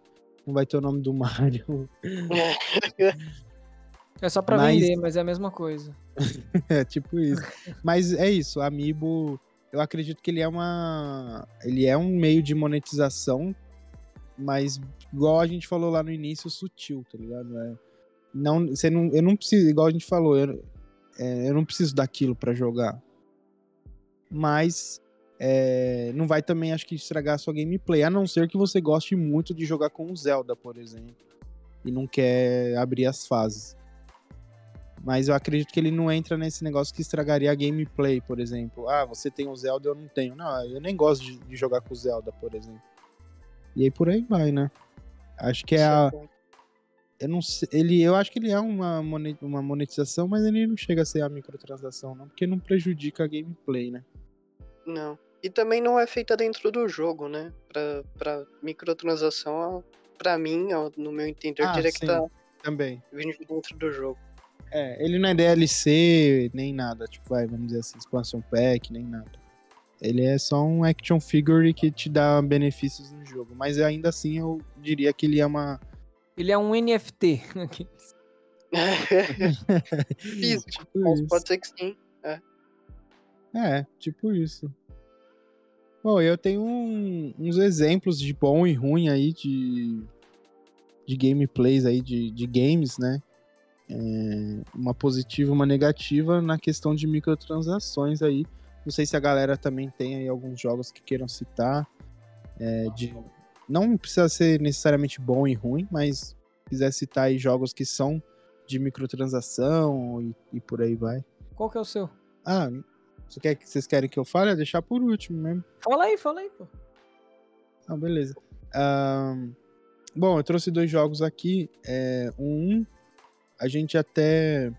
não vai ter o nome do <laughs> Mario. É só pra Mas- vender, mas é a mesma coisa. <laughs> é tipo isso. Mas é isso, Amiibo, eu acredito que ele é uma. Ele é um meio de monetização, mas igual a gente falou lá no início, sutil, tá ligado? É, não, você não, eu não preciso, igual a gente falou, eu, é, eu não preciso daquilo pra jogar. Mas é, não vai também, acho que, estragar a sua gameplay, a não ser que você goste muito de jogar com o Zelda, por exemplo, e não quer abrir as fases. Mas eu acredito que ele não entra nesse negócio que estragaria a gameplay, por exemplo. Ah, você tem o Zelda, eu não tenho. Não, eu nem gosto de, de jogar com o Zelda, por exemplo. E aí por aí vai, né? Acho que é a. Eu não sei. Ele, eu acho que ele é uma, mone- uma monetização, mas ele não chega a ser a microtransação, não, porque não prejudica a gameplay, né? Não. E também não é feita dentro do jogo, né? Pra, pra microtransação, pra mim, no meu entender, Ah, teria que estar Também. vindo dentro do jogo. É, ele não é DLC, nem nada, tipo, vai, vamos dizer assim, expansion pack, nem nada. Ele é só um action figure que te dá benefícios no jogo. Mas ainda assim eu diria que ele é uma. Ele é um NFT. Físico, <laughs> <laughs> tipo pode ser que sim. É, tipo isso. Bom, eu tenho um- uns exemplos de bom e ruim aí de, de gameplays aí de, de games, né? É, uma positiva e uma negativa na questão de microtransações aí. Não sei se a galera também tem aí alguns jogos que queiram citar. é, de, não precisa ser necessariamente bom e ruim, mas quiser citar aí jogos que são de microtransação e, e por aí vai. Qual que é o seu? Ah, você quer, que- vocês querem que eu fale? É deixar por último mesmo. Fala aí, fala aí, pô. Ah, beleza. Ahn, bom, eu trouxe dois jogos aqui. É, um, a gente até.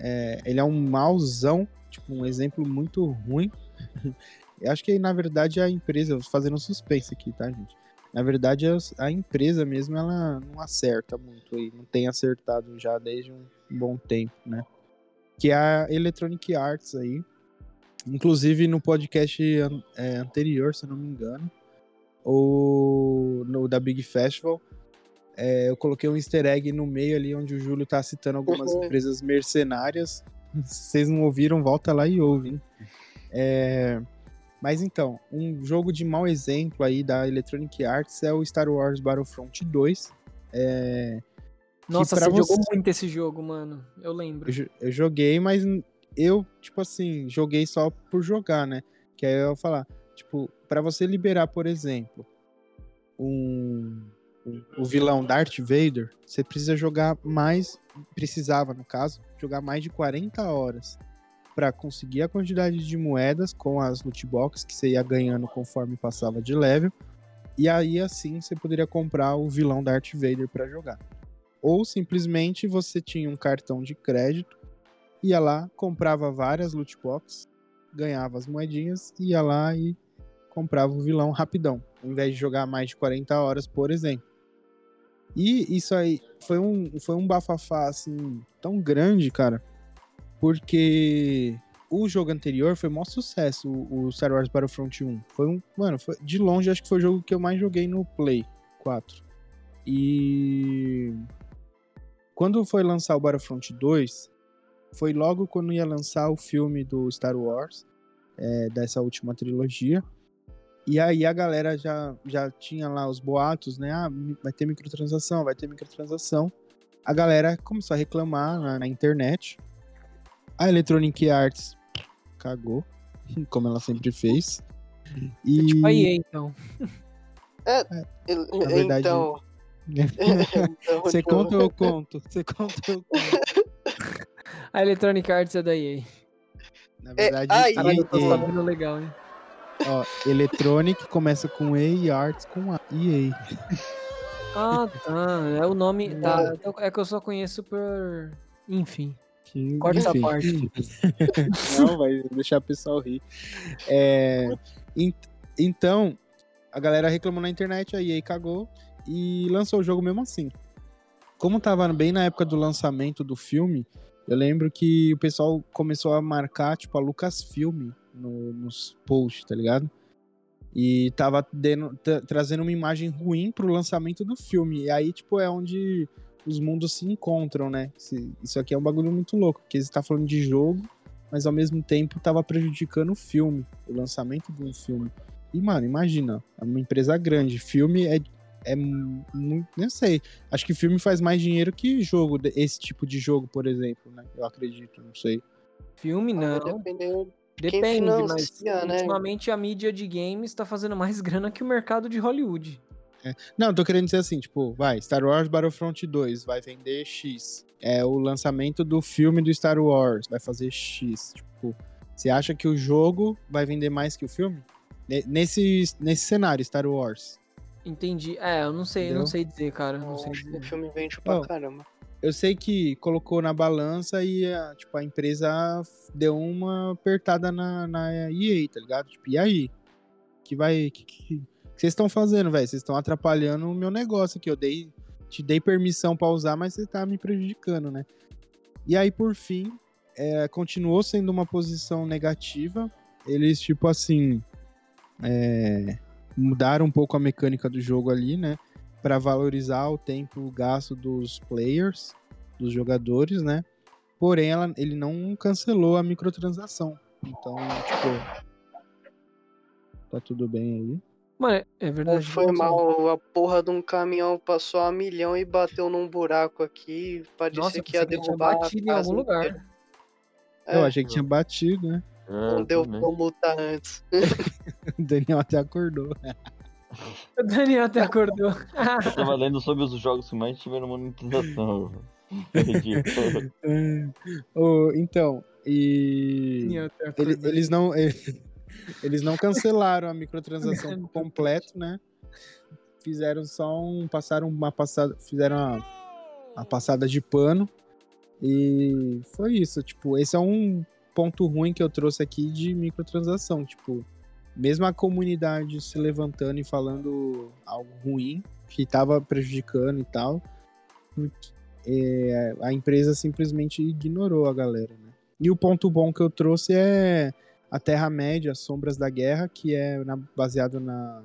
é, ele é um mauzão, tipo, um exemplo muito ruim. <laughs> eu acho que, na verdade, a empresa. Vou fazendo um suspense aqui, tá, gente? Na verdade, a empresa mesmo, ela não acerta muito aí. Não tem acertado já desde um bom tempo, né? Que é a Electronic Arts aí. Inclusive, no podcast é, anterior, se não me engano, ou no da Big Festival, é, eu coloquei um easter egg no meio ali onde o Júlio tá citando algumas Uhum. empresas mercenárias. Se vocês não ouviram, volta lá e ouve. hein? É, mas então, um jogo de mau exemplo aí da Electronic Arts é o Star Wars Battlefront 2. É, Nossa, pra você jogou você- muito esse jogo, mano. Eu lembro. eu, eu joguei, mas eu, tipo assim, joguei só por jogar, né? Que aí eu ia falar, tipo, pra você liberar, por exemplo, um, o vilão Darth Vader, você precisa jogar mais, precisava, no caso, jogar mais de 40 horas pra conseguir a quantidade de moedas com as loot boxes que você ia ganhando conforme passava de level. E aí assim você poderia comprar o vilão Darth Vader pra jogar. Ou simplesmente você tinha um cartão de crédito, ia lá, comprava várias loot boxes, ganhava as moedinhas, ia lá e comprava o vilão rapidão, ao invés de jogar mais de 40 horas, por exemplo. E isso aí foi um, foi um bafafá assim tão grande, cara, porque o jogo anterior foi maior sucesso, o, o Star Wars Battlefront 1. Foi um, mano, foi- de longe acho que foi o jogo que eu mais joguei no Play 4. E quando foi lançar o Battlefront 2, foi logo quando ia lançar o filme do Star Wars, é, dessa última trilogia. E aí a galera já, já tinha lá os boatos, né? Ah, vai ter microtransação, vai ter microtransação. A galera começou a reclamar na, na internet. A Electronic Arts cagou, <laughs> como ela sempre fez. E... Tipo a EA, então. <laughs> Ele- Na verdade- Então. <laughs> então, Você então- conta ou eu conto? Você conta ou eu conto? A Electronic Arts é da EA. Na verdade, aí- eu tô EA, sabendo legal, hein? Ó, Electronic começa com E e Arts com A. EA. Ah, tá. É o nome. Tá. Então É que eu só conheço por. Enfim. Que- Corta essa parte. <laughs> Não, vai deixar o pessoal rir. É, en- então, a galera reclamou na internet, a EA cagou e lançou o jogo mesmo assim. Como tava bem na época do lançamento do filme, Eu lembro que o pessoal começou a marcar, tipo, a Lucasfilm no, nos posts, tá ligado? E tava dendo, trazendo uma imagem ruim pro lançamento do filme. E aí, tipo, é onde os mundos se encontram, né? Isso aqui é um bagulho muito louco, porque você tá falando de jogo, mas ao mesmo tempo tava prejudicando o filme, o lançamento de um filme. E, mano, imagina, é uma empresa grande. Filme é, é muito. Não sei. Acho que filme faz mais dinheiro que jogo, esse tipo de jogo, por exemplo, né? Eu acredito, não sei. Filme não. Depende, Depende, mas né? ultimamente a mídia de games tá fazendo mais <laughs> grana que o mercado de Hollywood. É. Não, tô querendo dizer assim, tipo, vai, Star Wars Battlefront 2 vai vender X. É o lançamento do filme do Star Wars, vai fazer X. Tipo, você acha que o jogo vai vender mais que o filme? Nesse, nesse cenário, Star Wars. Entendi. É, eu não sei, eu não sei dizer, cara. Não, não sei dizer. O filme vende pra oh, caramba. Eu sei que colocou na balança e a, tipo, a empresa deu uma apertada na, na EA, tá ligado? Tipo, e aí? Que vai. Que, que, vocês estão fazendo, velho? Vocês estão atrapalhando o meu negócio aqui. Eu dei, te dei permissão para usar, mas você tá me prejudicando, né? E aí, por fim, é, continuou sendo uma posição negativa. Eles, tipo assim, é, mudaram um pouco a mecânica do jogo ali, né? Para valorizar o tempo gasto dos players, dos jogadores, né? Porém, ela, ele não cancelou a microtransação. Então, tipo, tá tudo bem aí. Mano, é verdade. Foi mal, a porra de um caminhão passou a milhão e bateu num buraco aqui. Parecia Nossa, que ia derrubar. Que batido em algum lugar. É, eu achei que tinha batido, né? Não é, deu pra lutar antes. <laughs> o Daniel até acordou. <laughs> <laughs> O Daniel até acordou. eu tava lendo sobre os jogos que mais tiveram monetização. <laughs> oh, <laughs> então, e. Ele, eles não. Eles não cancelaram a microtransação completo, né? Fizeram só um. Passaram uma passada. Fizeram uma, uma passada de pano. E foi isso. Tipo, esse é um ponto ruim que eu trouxe aqui de microtransação. Tipo, mesmo a comunidade se levantando e falando algo ruim, que estava prejudicando e tal, é, a empresa simplesmente ignorou a galera, né? E o ponto bom que eu trouxe é a Terra-média, Sombras da Guerra, que é na, baseado na.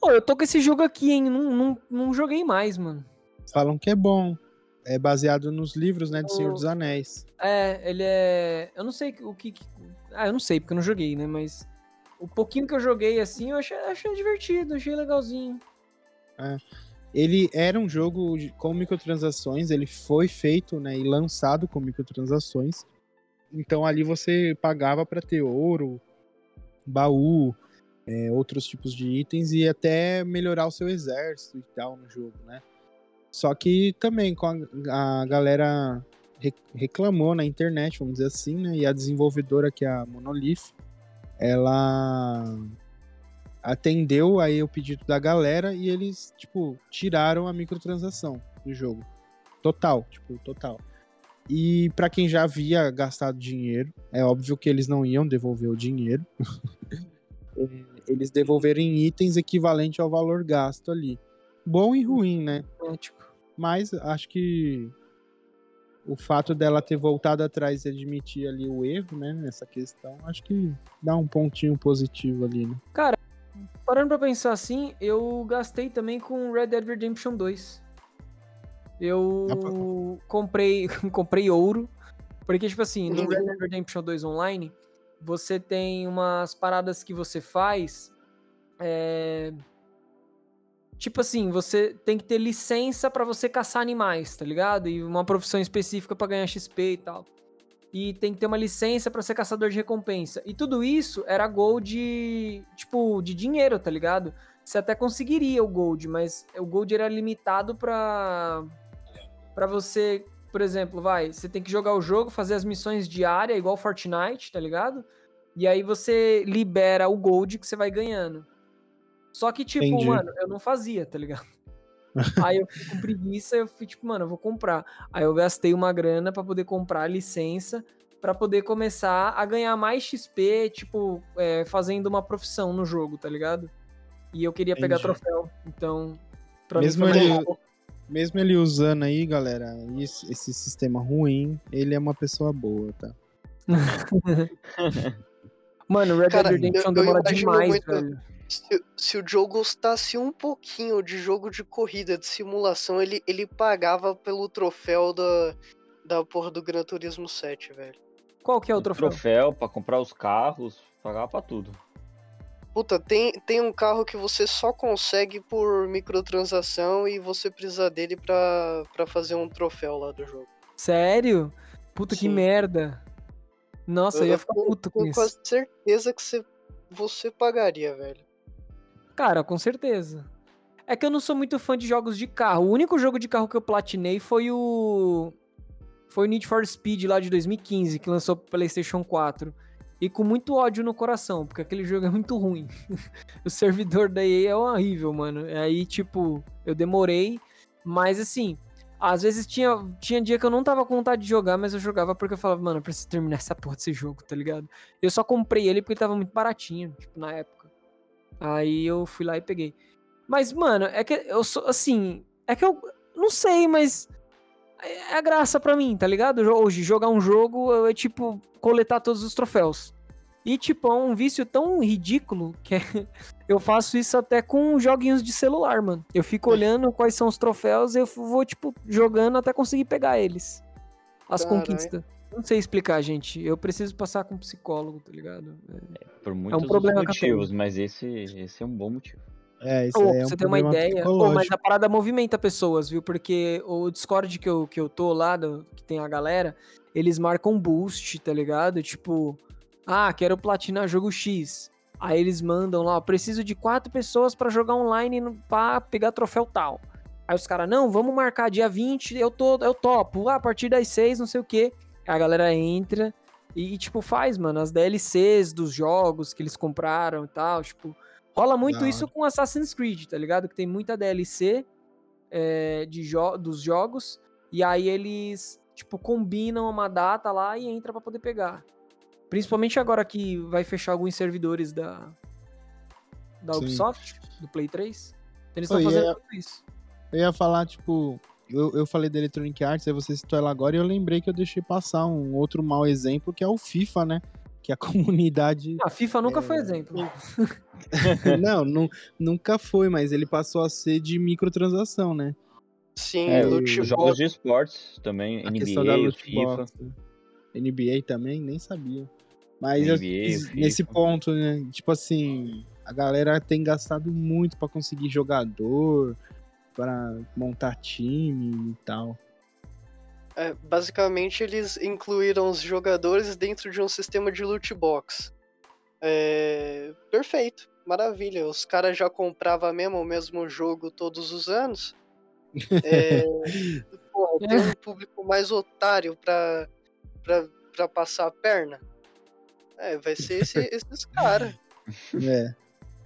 Pô, eu tô com esse jogo aqui, hein? Não, não, não joguei mais, mano. Falam que é bom. É baseado nos livros, né, do Senhor dos Anéis. É, ele é. Eu não sei o que. Ah, eu não sei, porque eu não joguei, né? Mas o pouquinho que eu joguei assim, eu achei, achei divertido, achei legalzinho. É. Ele era um jogo com microtransações, ele foi feito né, e lançado com microtransações. Então ali você pagava para ter ouro, baú, é, outros tipos de itens e até melhorar o seu exército e tal no jogo, né? Só que também com a, a galera reclamou na internet, vamos dizer assim, né? E a desenvolvedora que é a Monolith, ela atendeu aí o pedido da galera e eles, tipo, tiraram a microtransação do jogo. Total, tipo, total. E para quem já havia gastado dinheiro, é óbvio que eles não iam devolver o dinheiro. <laughs> eles devolveram em itens equivalente ao valor gasto ali. Bom e ruim, né? Mas acho que o fato dela ter voltado atrás e admitir ali o erro, né, nessa questão, acho que dá um pontinho positivo ali, né? Cara, parando pra pensar assim, eu gastei também com Red Dead Redemption 2. Eu comprei, <laughs> comprei ouro. Porque, tipo assim, no Red Dead Redemption 2 Online, você tem umas paradas que você faz. É... Tipo assim, você tem que ter licença para você caçar animais, tá ligado? E uma profissão específica para ganhar XP e tal. E tem que ter uma licença para ser caçador de recompensa. E tudo isso era gold, tipo, de dinheiro, tá ligado? Você até conseguiria o gold, mas o gold era limitado para para você, por exemplo, vai, você tem que jogar o jogo, fazer as missões diárias, igual Fortnite, tá ligado? E aí você libera o gold que você vai ganhando. Só que, tipo, Entendi. mano, eu não fazia, tá ligado? <laughs> aí eu fiquei com preguiça, eu fui tipo, mano, eu vou comprar. Aí eu gastei uma grana para poder comprar a licença para poder começar a ganhar mais XP, tipo, é, fazendo uma profissão no jogo, tá ligado? E eu queria Entendi. pegar troféu, então. Mesmo ele, mesmo ele usando aí, galera, esse, esse sistema ruim, ele é uma pessoa boa, tá? <laughs> Mano, Red Dead Redemption eu- eu demora demais, muito- velho. Se, se o Joe gostasse um pouquinho de jogo de corrida, de simulação, ele, ele pagava pelo troféu da, da porra do Gran Turismo 7, velho. Qual que é o troféu? Troféu pra comprar os carros, pagar pra tudo. Puta, tem, tem um carro que você só consegue por microtransação e você precisa dele pra, pra fazer um troféu lá do jogo. Sério? Puta que Sim. merda. Nossa, eu, ia ficar puto com tenho isso. quase certeza que você, você pagaria, velho. Cara, com certeza. É que eu não sou muito fã de jogos de carro. O único jogo de carro que eu platinei foi o. Foi o Need for Speed lá de 2015, que lançou pro PlayStation 4. E com muito ódio no coração, porque aquele jogo é muito ruim. <laughs> o servidor da EA é horrível, mano. Aí, tipo, eu demorei. Mas assim, às vezes tinha, tinha dia que eu não tava com vontade de jogar, mas eu jogava porque eu falava, mano, eu preciso terminar essa porra desse jogo, tá ligado? Eu só comprei ele porque tava muito baratinho, tipo, na época. Aí eu fui lá e peguei. Mas, mano, é que eu sou, assim, é que eu não sei, mas é a graça pra mim, tá ligado? Hoje, jogar um jogo é tipo coletar todos os troféus. E, tipo, é um vício tão ridículo que é- <laughs> eu faço isso até com joguinhos de celular, mano. Eu fico olhando quais são os troféus e eu vou, tipo, jogando até conseguir pegar eles. As Caralho. conquistas. Não sei explicar, gente. Eu preciso passar com um psicólogo, tá ligado? Por muitos um problema motivos, mas esse, esse é um bom motivo. É, isso pra é um você ter uma problema ideia. Ô, mas a parada movimenta pessoas, viu? Porque o Discord que eu, que eu tô lá, do- que tem a galera, eles marcam boost, tá ligado? Tipo, ah, quero platinar jogo X. Aí eles mandam lá, ó, preciso de quatro pessoas pra jogar online pra pegar troféu tal. Aí os caras, não, vamos marcar dia 20, eu, tô, eu topo. Ah, a partir das 6, não sei o quê. A galera entra e, tipo, faz, mano, as DLCs dos jogos que eles compraram e tal, tipo... Rola muito Da isso com Assassin's Creed, tá ligado? Que tem muita DLC é, de jo dos jogos. E aí eles, tipo, combinam uma data lá e entra pra poder pegar. Principalmente agora que vai fechar alguns servidores da, da Sim. Ubisoft, do Play 3. Então eles estão fazendo é- tudo isso. Eu ia falar, tipo, eu, eu falei da Electronic Arts, aí você citou ela agora, e eu lembrei que eu deixei passar um outro mau exemplo, que é o FIFA, né? Que a <laughs> comunidade. A FIFA nunca É. foi exemplo. <laughs> não, nu- nunca foi, mas ele passou a ser de microtransação, né? Sim, É, loot os jogos de esportes também, A questão da NBA, FIFA. box. NBA também, nem sabia. Mas eu- NBA, o nesse FIFA. ponto, né? Tipo assim, a galera tem gastado muito pra conseguir jogador, pra montar time e tal. É, basicamente, eles incluíram os jogadores dentro de um sistema de loot box. É, perfeito, maravilha. Os caras já compravam mesmo o mesmo jogo todos os anos. É, <laughs> pô, tem um público mais otário pra, pra, pra passar a perna. É, vai ser esse- <laughs> esses caras. É.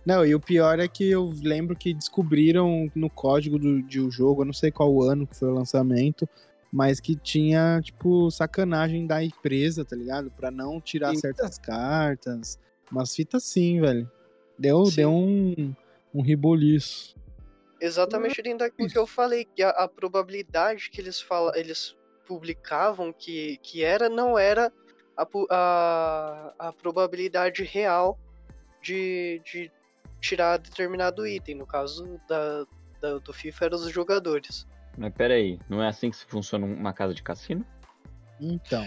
Não, e o pior é que eu lembro que descobriram no código do, de um jogo, eu não sei qual ano que foi o lançamento, mas que tinha, tipo, sacanagem da empresa, tá ligado? Pra não tirar Eita. certas cartas. Umas fitas assim, velho. Deu, Sim. deu um, um riboliço. Exatamente dentro daquilo que eu falei, que a, a probabilidade que eles, fala, eles publicavam que, que era, não era a, a, a probabilidade real de, de tirar determinado item. No caso da, da- do FIFA, eram os jogadores. Mas peraí, não é assim que funciona uma casa de cassino? Então.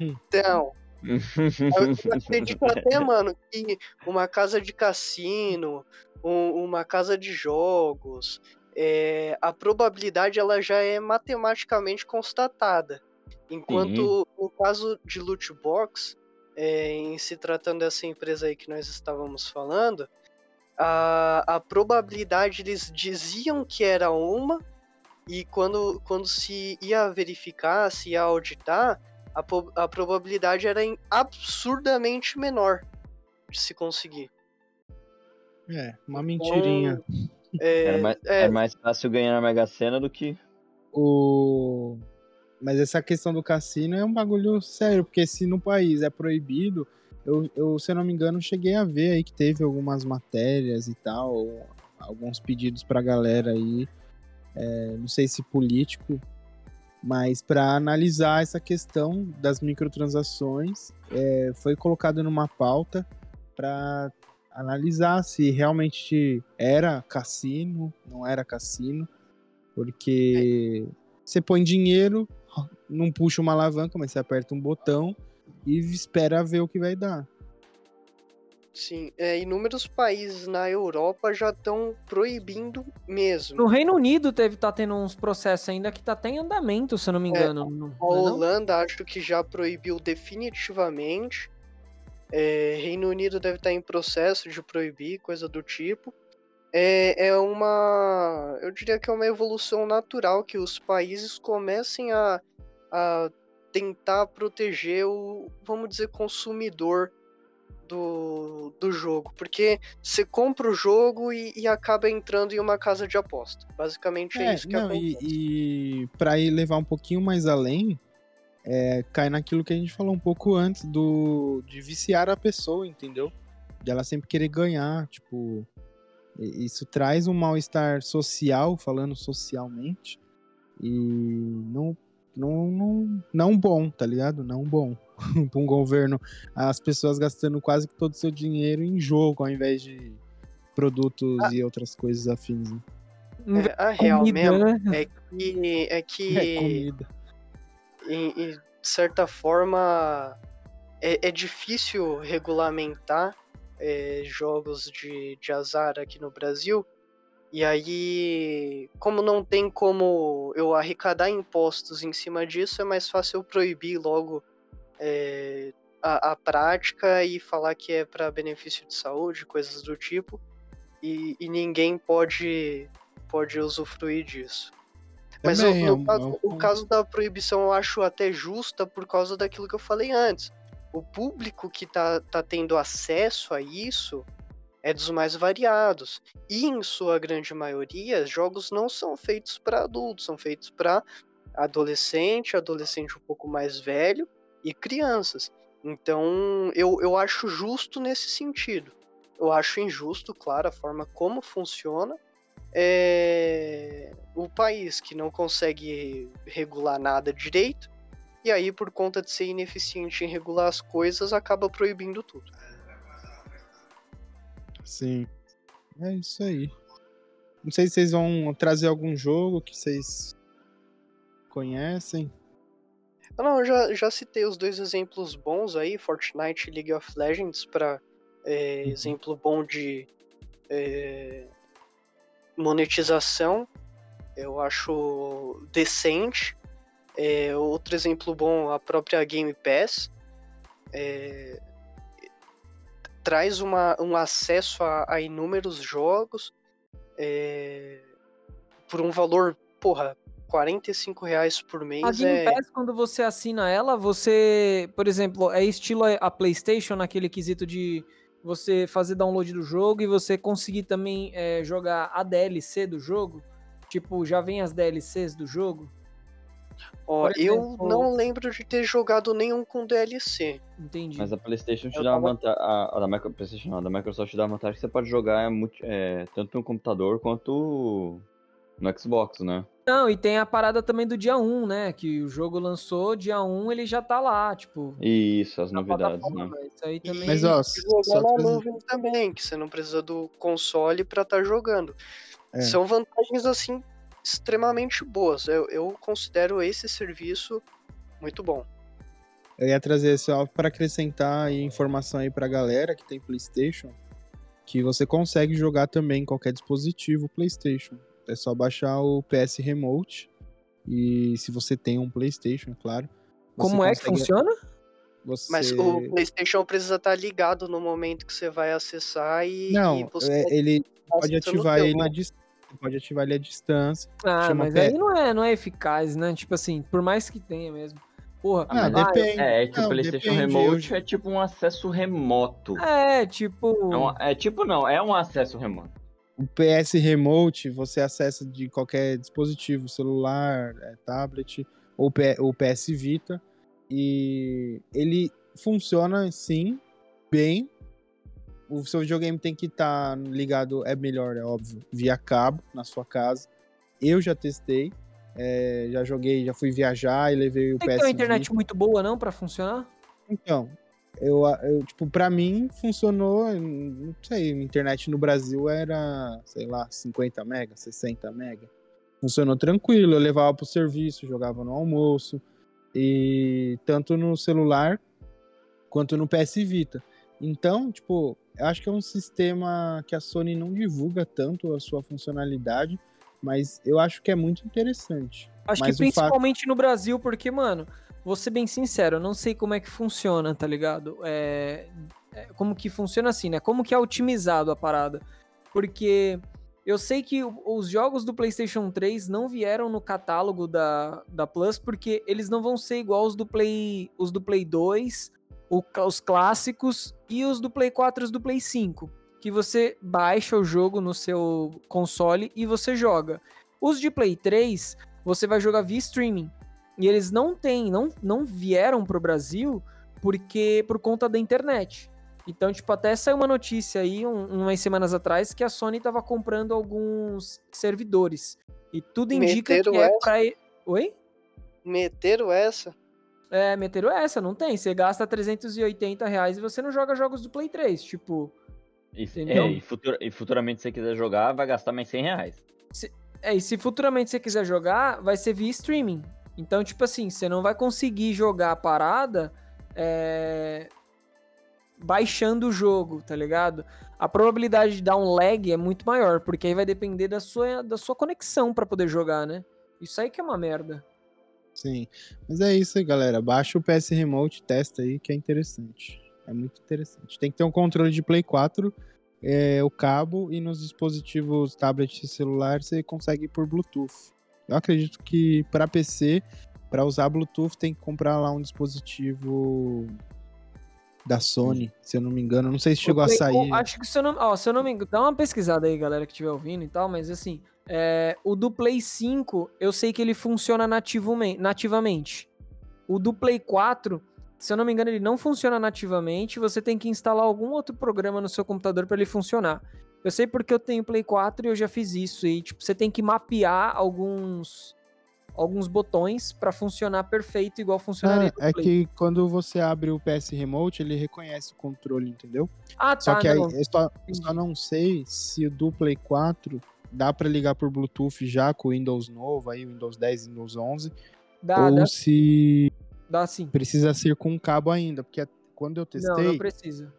Então, <laughs> eu acredito até, mano, que uma casa de cassino, um- uma casa de jogos, é, a probabilidade ela já é matematicamente constatada. Enquanto no caso de loot box, é, em se tratando dessa empresa aí que nós estávamos falando, a, a probabilidade eles diziam que era uma, e quando, quando se ia verificar, se ia auditar, a, a probabilidade era absurdamente menor de se conseguir. É, uma mentirinha. É, Era mais, é, era mais fácil ganhar na Mega Sena do que. O... Mas essa questão do cassino é um bagulho sério, porque se no país é proibido, eu, eu, se eu não me engano, cheguei a ver aí que teve algumas matérias e tal, alguns pedidos pra galera aí é, não sei se político, mas para analisar essa questão das microtransações, é, foi colocado numa pauta para analisar se realmente era cassino, não era cassino, porque você põe dinheiro, não puxa uma alavanca, mas você aperta um botão e espera ver o que vai dar. Sim, é, inúmeros países na Europa já estão proibindo mesmo. No Reino Unido teve, tá tendo uns processos ainda que tá até em andamento, se eu não me engano. É, não, a é Holanda acho que já proibiu definitivamente. É, Reino Unido deve estar tá em processo de proibir, coisa do tipo. É, é uma. Eu diria que é uma evolução natural que os países comecem a, a tentar proteger o, vamos dizer, consumidor do, do jogo, porque você compra o jogo e, e, acaba entrando em uma casa de aposta. Basicamente é, é isso que não, acontece. E, e para ir levar um pouquinho mais além, é, cai naquilo que a gente falou um pouco antes do de viciar a pessoa, entendeu? De ela sempre querer ganhar, tipo, isso traz um mal-estar social, falando socialmente, e não não, não, não bom, tá ligado? Não bom. <laughs> para um governo, as pessoas gastando quase todo o seu dinheiro em jogo, ao invés de produtos ah. e outras coisas afins. Né? É, a real comida, mesmo né? é que, é que <laughs> é comida. Em, em, de certa forma é, é difícil regulamentar é, jogos de, de azar aqui no Brasil e aí, como não tem como eu arrecadar impostos em cima disso, é mais fácil eu proibir logo é, a, a, prática e falar que é para benefício de saúde, coisas do tipo, e, e, ninguém pode, pode usufruir disso. Mas Também, o, caso, o caso da proibição eu acho até justa por causa daquilo que eu falei antes. O público que tá, tá tendo acesso a isso é dos mais variados. E, em sua grande maioria, jogos não são feitos para adultos, são feitos para adolescente, adolescente um pouco mais velho e crianças. Então, eu, eu acho justo nesse sentido. Eu acho injusto, claro, a forma como funciona. É... O país que não consegue regular nada direito, e aí, por conta de ser ineficiente em regular as coisas, acaba proibindo tudo. Sim. É isso aí. Não sei se vocês vão trazer algum jogo que vocês conhecem. Não, eu já, já citei os dois exemplos bons aí, Fortnite e League of Legends, para é, uhum. exemplo bom de é, monetização. Eu acho decente. É, outro exemplo bom, a própria Game Pass. É, traz uma, um acesso a, a inúmeros jogos é, por um valor, porra, 45 reais por mês. A Game é... Pass, quando você assina ela, você, por exemplo, é estilo a PlayStation naquele quesito de você fazer download do jogo e você conseguir também é, jogar a DLC do jogo. Tipo, já vem as DLCs do jogo. Ó, exemplo, eu não lembro de ter jogado nenhum com DLC. Entendi. Mas a PlayStation te eu dá uma vantagem. A, a, da Micro, PlayStation, não, a da Microsoft te dá uma vantagem que você pode jogar é, tanto no computador quanto no Xbox, né? Não, e tem a parada também do dia 1, né? Que o jogo lançou, dia 1 ele já tá lá, tipo. Isso, as novidades, né? Isso aí também. Mas, ó, jogar na nuvem também, que você não precisa do console pra estar tá jogando. É. São vantagens, assim, extremamente boas. Eu, eu considero esse serviço muito bom. Eu ia trazer só para acrescentar informação aí pra galera que tem PlayStation, que você consegue jogar também em qualquer dispositivo PlayStation. É só baixar o PS Remote e se você tem um PlayStation, é claro. Como é que funciona? Você... Mas o PlayStation precisa estar ligado no momento que você vai acessar e. Não, e é, ele pode ativar ele na distância pode ativar ele à distância. Ah, mas aí não é, não é eficaz, né? Tipo assim, por mais que tenha mesmo. Porra, ah, depende. É, é que não, o PlayStation depende, Remote eu... é tipo um acesso remoto. É, tipo. É, um, é, tipo, não, é um acesso remoto. O PS Remote você acessa de qualquer dispositivo, celular, é, tablet ou, ou PS Vita. E ele funciona sim, bem, o seu videogame tem que estar tá ligado, é melhor, é óbvio, via cabo na sua casa. eu já testei. é, já joguei, já fui viajar e levei o Tem PS ter uma internet muito boa, não, pra funcionar? Então, eu, eu, tipo, pra mim funcionou, não sei, a internet no Brasil era, sei lá, 50 mega, 60 mega. Funcionou tranquilo, eu levava pro serviço, jogava no almoço, e tanto no celular quanto no PS Vita. Então, tipo, acho que é um sistema que a Sony não divulga tanto a sua funcionalidade, mas eu acho que é muito interessante. Acho Mas que o fato- principalmente no Brasil, porque, mano, vou ser bem sincero, eu não sei como é que funciona, tá ligado? É, é, como que funciona assim, né? Como que é otimizado a parada. Porque eu sei que os jogos do PlayStation 3 não vieram no catálogo da, da Plus, porque eles não vão ser igual os do Play, os do Play 2, o- os clássicos e os do Play 4 e os do Play 5. Que você baixa o jogo no seu console e você joga. Os de Play 3, você vai jogar via streaming. E eles não têm, não, não vieram pro Brasil porque por conta da internet. Então, tipo, até saiu uma notícia aí, um- umas semanas atrás, que a Sony tava comprando alguns servidores. E tudo indica Meteram que é essa? pra... Oi? Meteram essa? É, meteram essa, não tem. Você gasta 380 reais e você não joga jogos do Play 3. Tipo, E, Entendeu? é, e, futura- e futuramente, se você quiser jogar, vai gastar mais 100 reais. É, e se futuramente você quiser jogar, vai ser via streaming. Então, tipo assim, você não vai conseguir jogar a parada é, baixando o jogo, tá ligado? A probabilidade de dar um lag é muito maior, porque aí vai depender da sua, da sua conexão pra poder jogar, né? Isso aí que é uma merda. Sim. Mas é isso aí, galera. Baixa o PS Remote, testa aí, que é interessante. É muito interessante. Tem que ter um controle de Play 4, é, o cabo, e nos dispositivos tablet e celular você consegue por Bluetooth. Eu acredito que para PC, para usar Bluetooth, tem que comprar lá um dispositivo da Sony, se eu não me engano. Não sei se chegou O a Play- sair. o- acho que se eu não, ó, se eu não me engano, dá uma pesquisada aí, galera que estiver ouvindo e tal, mas assim, é, o do Play 5, eu sei que ele funciona nativume- nativamente. O do Play 4, se eu não me engano, ele não funciona nativamente, você tem que instalar algum outro programa no seu computador para ele funcionar. Eu sei porque eu tenho Play 4 e eu já fiz isso e tipo, você tem que mapear alguns alguns botões para funcionar perfeito igual funcionaria Ah, é Play. que quando você abre o PS Remote, ele reconhece o controle, entendeu? Ah, tá, Só que aí não. eu só, eu só não sei se o do Play 4 dá pra ligar por Bluetooth já com o Windows novo, aí Windows 10, Windows 11, Dá, ou dá, se dá sim. precisa ser com cabo ainda, porque quando eu Não, testei, não precisa.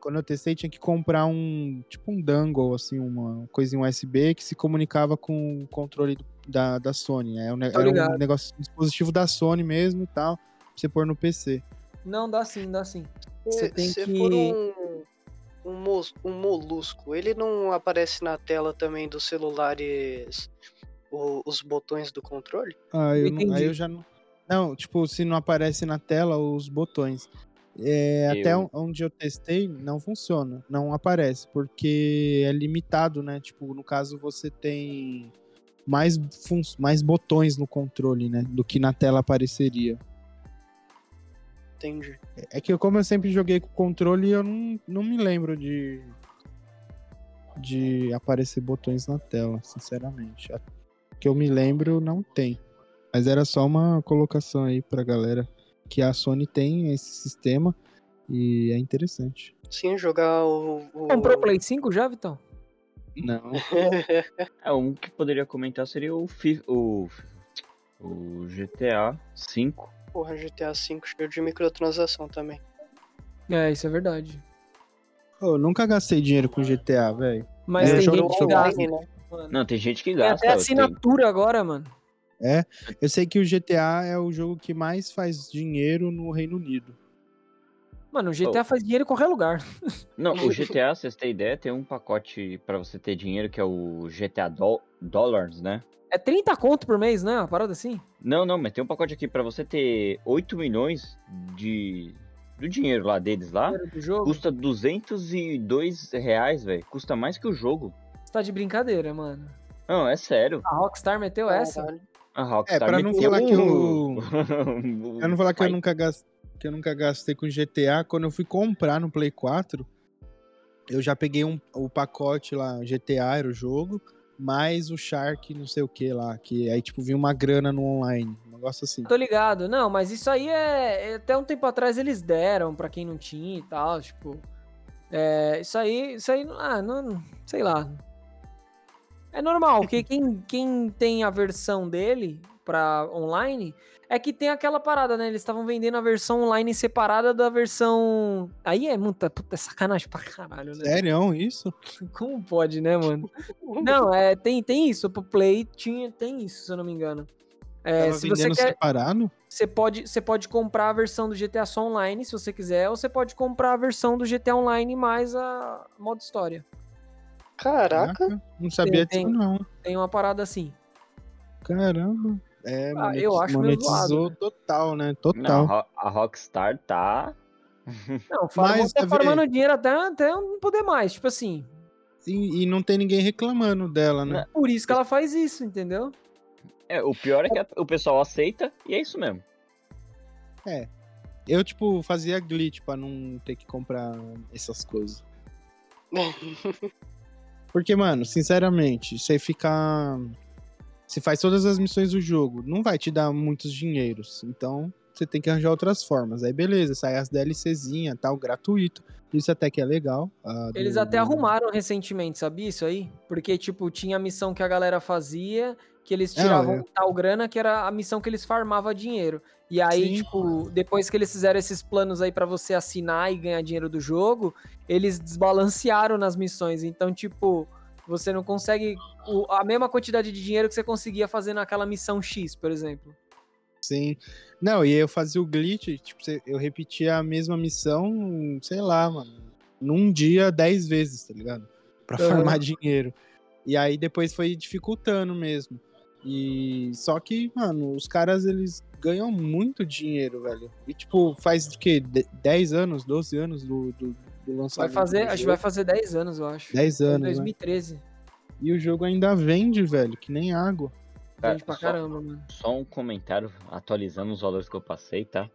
quando eu testei tinha que comprar um, tipo um dongle assim, uma coisinha USB que se comunicava com o controle do- da, da Sony, né? Era um era um negócio, um dispositivo da Sony mesmo e tal, pra você pôr no PC. Não, dá sim, dá sim. Você Se tem se que- for um, um, um molusco, ele não aparece na tela também dos celulares o- os botões do controle? Ah, eu não- aí eu já não. Não, tipo, se não aparece na tela os botões. É, Até Eu- onde eu testei, não funciona. Não aparece, porque é limitado, né? Tipo, no caso, você tem mais, mais botões no controle, né? Do que na tela apareceria. Entendi. É que, como eu sempre joguei com controle, eu não, não me lembro de. de aparecer botões na tela, sinceramente. Que eu me lembro, não tem. Mas era só uma colocação aí pra galera que a Sony tem esse sistema e é interessante. Sim, jogar o. o... Comprou o Play 5 já, Vitão? Não. <laughs> É, um que poderia comentar seria o, Fi- o, o GTA V. Porra, GTA V cheio de microtransação também. É, isso é verdade. Eu nunca gastei dinheiro com GTA, velho. Mas É, tem gente que gasta. né? mano. Não, tem gente que Tem gasta. até tem- assinatura agora, mano. Eu sei que o GTA é o jogo que mais faz dinheiro no Reino Unido. Mano, o GTA faz dinheiro em qualquer lugar. <laughs> Não, o GTA, se vocês terem ideia, tem um pacote pra você ter dinheiro que é o GTA Dol- Dollars, né? É 30 conto por mês, né? Uma parada assim. Não, não, mas tem um pacote aqui pra você ter 8 milhões de do dinheiro lá deles lá. do. Custa 202 reais, velho. Custa mais que o jogo. Você tá de brincadeira, mano. Não, é sério. A Rockstar meteu essa. A Rockstar É, pra não meteu falar que o- <laughs> Eu não falar que eu nunca gastei, que eu nunca gastei com GTA, quando eu fui comprar no Play 4, eu já peguei um, o pacote lá, GTA era o jogo, mais o Shark não sei o que lá. Que aí, tipo, vinha uma grana no online. Um negócio assim. Tô ligado. Não, mas isso aí é. é- Até um tempo atrás eles deram pra quem não tinha e tal. Tipo. É, isso aí. Isso aí. Ah, não. Sei lá. É normal, quem, quem tem a versão dele pra online é que tem aquela parada, né? Eles estavam vendendo a versão online separada da versão. Aí é muita. Puta, é sacanagem pra caralho, né? Sério, isso? <laughs> Como pode, né, mano? <laughs> Não, é, tem, tem isso. Pro Play tinha, tem isso, se eu não me engano. É, Tava se você quer, separado? você pode, você pode comprar a versão do GTA só online, se você quiser, ou você pode comprar a versão do GTA Online mais a modo história. Caraca. Não sabia Tem- disso, não. Tem uma parada assim. Caramba. É, Ah, eu acho monetizou zoado, né? total, né? Não, Total. a Ro- a Rockstar tá. <laughs> Não, Mas, tá tá farmando dinheiro até, até não poder mais. Tipo assim, E, e não tem ninguém reclamando dela, né? por isso que ela faz isso, entendeu? É, o pior é que a- o pessoal aceita e é isso mesmo. Eu, tipo, fazia glitch pra não ter que comprar essas coisas. <laughs> Porque, mano, sinceramente, você ficar. Você faz todas as missões do jogo, não vai te dar muitos dinheiros. Então, você tem que arranjar outras formas. Aí, beleza, sai as DLCzinha tal, gratuito. Isso até que é legal. do- Eles até arrumaram recentemente, sabia isso aí? Porque, tipo, tinha a missão que a galera fazia, que eles É, tiravam é. tal grana, que era a missão que eles farmavam dinheiro. E aí, Sim. tipo, depois que eles fizeram esses planos aí pra você assinar e ganhar dinheiro do jogo, eles desbalancearam nas missões. Então, tipo, você não consegue o- a mesma quantidade de dinheiro que você conseguia fazer naquela missão X, por exemplo. Sim. Não, e eu fazia o glitch, tipo, eu repetia a mesma missão, sei lá, mano, num dia dez vezes, tá ligado? Pra Aham. farmar <laughs> dinheiro. E aí depois foi dificultando mesmo. E só que, mano, os caras eles ganham muito dinheiro, velho. E tipo, faz o quê? De- 10 anos, 12 anos do, do, do Vai lançamento. fazer, do acho que vai fazer 10 anos, eu acho. 10 Foi em anos, né? 2013. E o jogo ainda vende, velho, que nem água. Cara, Vende pra só- caramba, mano. Só um comentário atualizando os valores que eu passei, tá?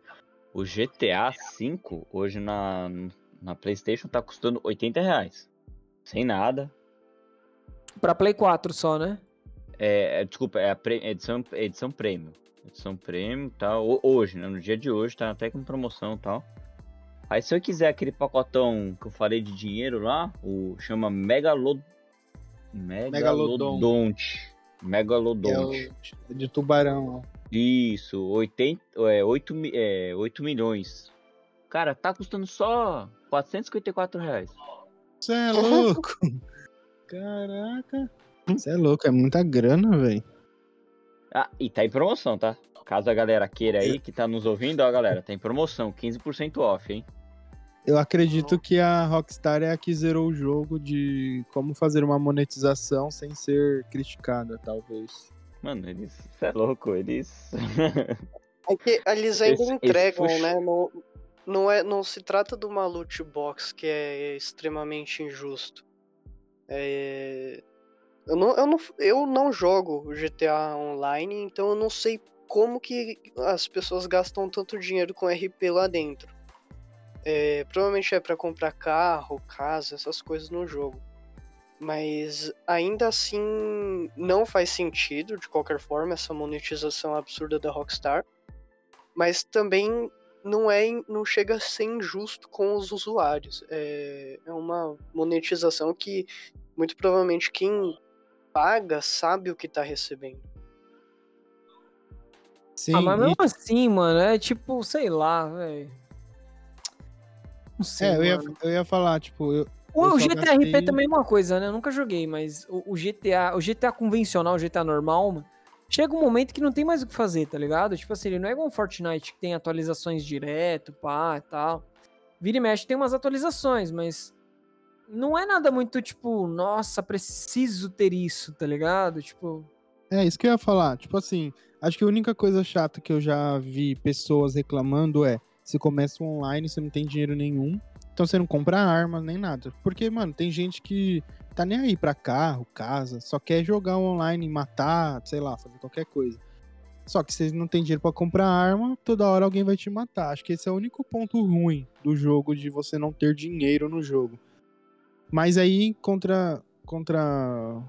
O GTA V hoje na, na PlayStation tá custando 80 reais. Sem nada. Pra Play 4 só, né? É, é, desculpa, é a pre- edição, edição premium. Edição premium tal. Ho- Hoje, né? No dia de hoje tá até com promoção e tal. Aí se eu quiser aquele pacotão que eu falei de dinheiro lá, o chama Megalod... Megalodonte. É Megalodonte. o de tubarão, ó. Isso, 80, é, 8, mi- é, 8 milhões. Cara, tá custando só 454 reais. Você é louco? <laughs> Caraca. Você é louco, é muita grana, velho. Ah, e tá em promoção, tá? Caso a galera queira aí, que tá nos ouvindo, ó, galera, tá em promoção, 15% off, hein? Eu acredito que a Rockstar é a que zerou o jogo de como fazer uma monetização sem ser criticada, talvez. Mano, eles. Cê é louco, eles. É que eles ainda Esse- entregam, né? Não, não, é, não se trata de uma loot box que é extremamente injusto. É, eu, não, eu, não, eu não jogo o GTA Online, então eu não sei como que as pessoas gastam tanto dinheiro com RP lá dentro. É, provavelmente é para comprar carro, casa, essas coisas no jogo. Mas ainda assim não faz sentido, de qualquer forma, essa monetização absurda da Rockstar. Mas também não é não chega a ser injusto com os usuários. É, é uma monetização que muito provavelmente quem paga sabe o que tá recebendo. Sim, ah, mas e- mesmo assim, mano, é tipo, sei lá, velho. Não sei, é, eu ia, eu ia falar, tipo, eu, O, eu o GTRP gastei- também é uma coisa, né? Eu nunca joguei, mas o, o GTA, o GTA convencional, o GTA normal, mano, chega um momento que não tem mais o que fazer, tá ligado? Tipo assim, ele não é igual um Fortnite que tem atualizações direto, pá, e tal. Vira e mexe tem umas atualizações, mas não é nada muito tipo, nossa, preciso ter isso, tá ligado? Tipo, É, isso que eu ia falar. Tipo assim, acho que a única coisa chata que eu já vi pessoas reclamando é se começa online, você não tem dinheiro nenhum, então você não compra arma nem nada. Porque, mano, tem gente que tá nem aí pra carro, casa, só quer jogar online, matar, sei lá, fazer qualquer coisa. Só que se não tem dinheiro pra comprar arma, toda hora alguém vai te matar. Acho que esse é o único ponto ruim do jogo, de você não ter dinheiro no jogo. Mas aí, contra, contra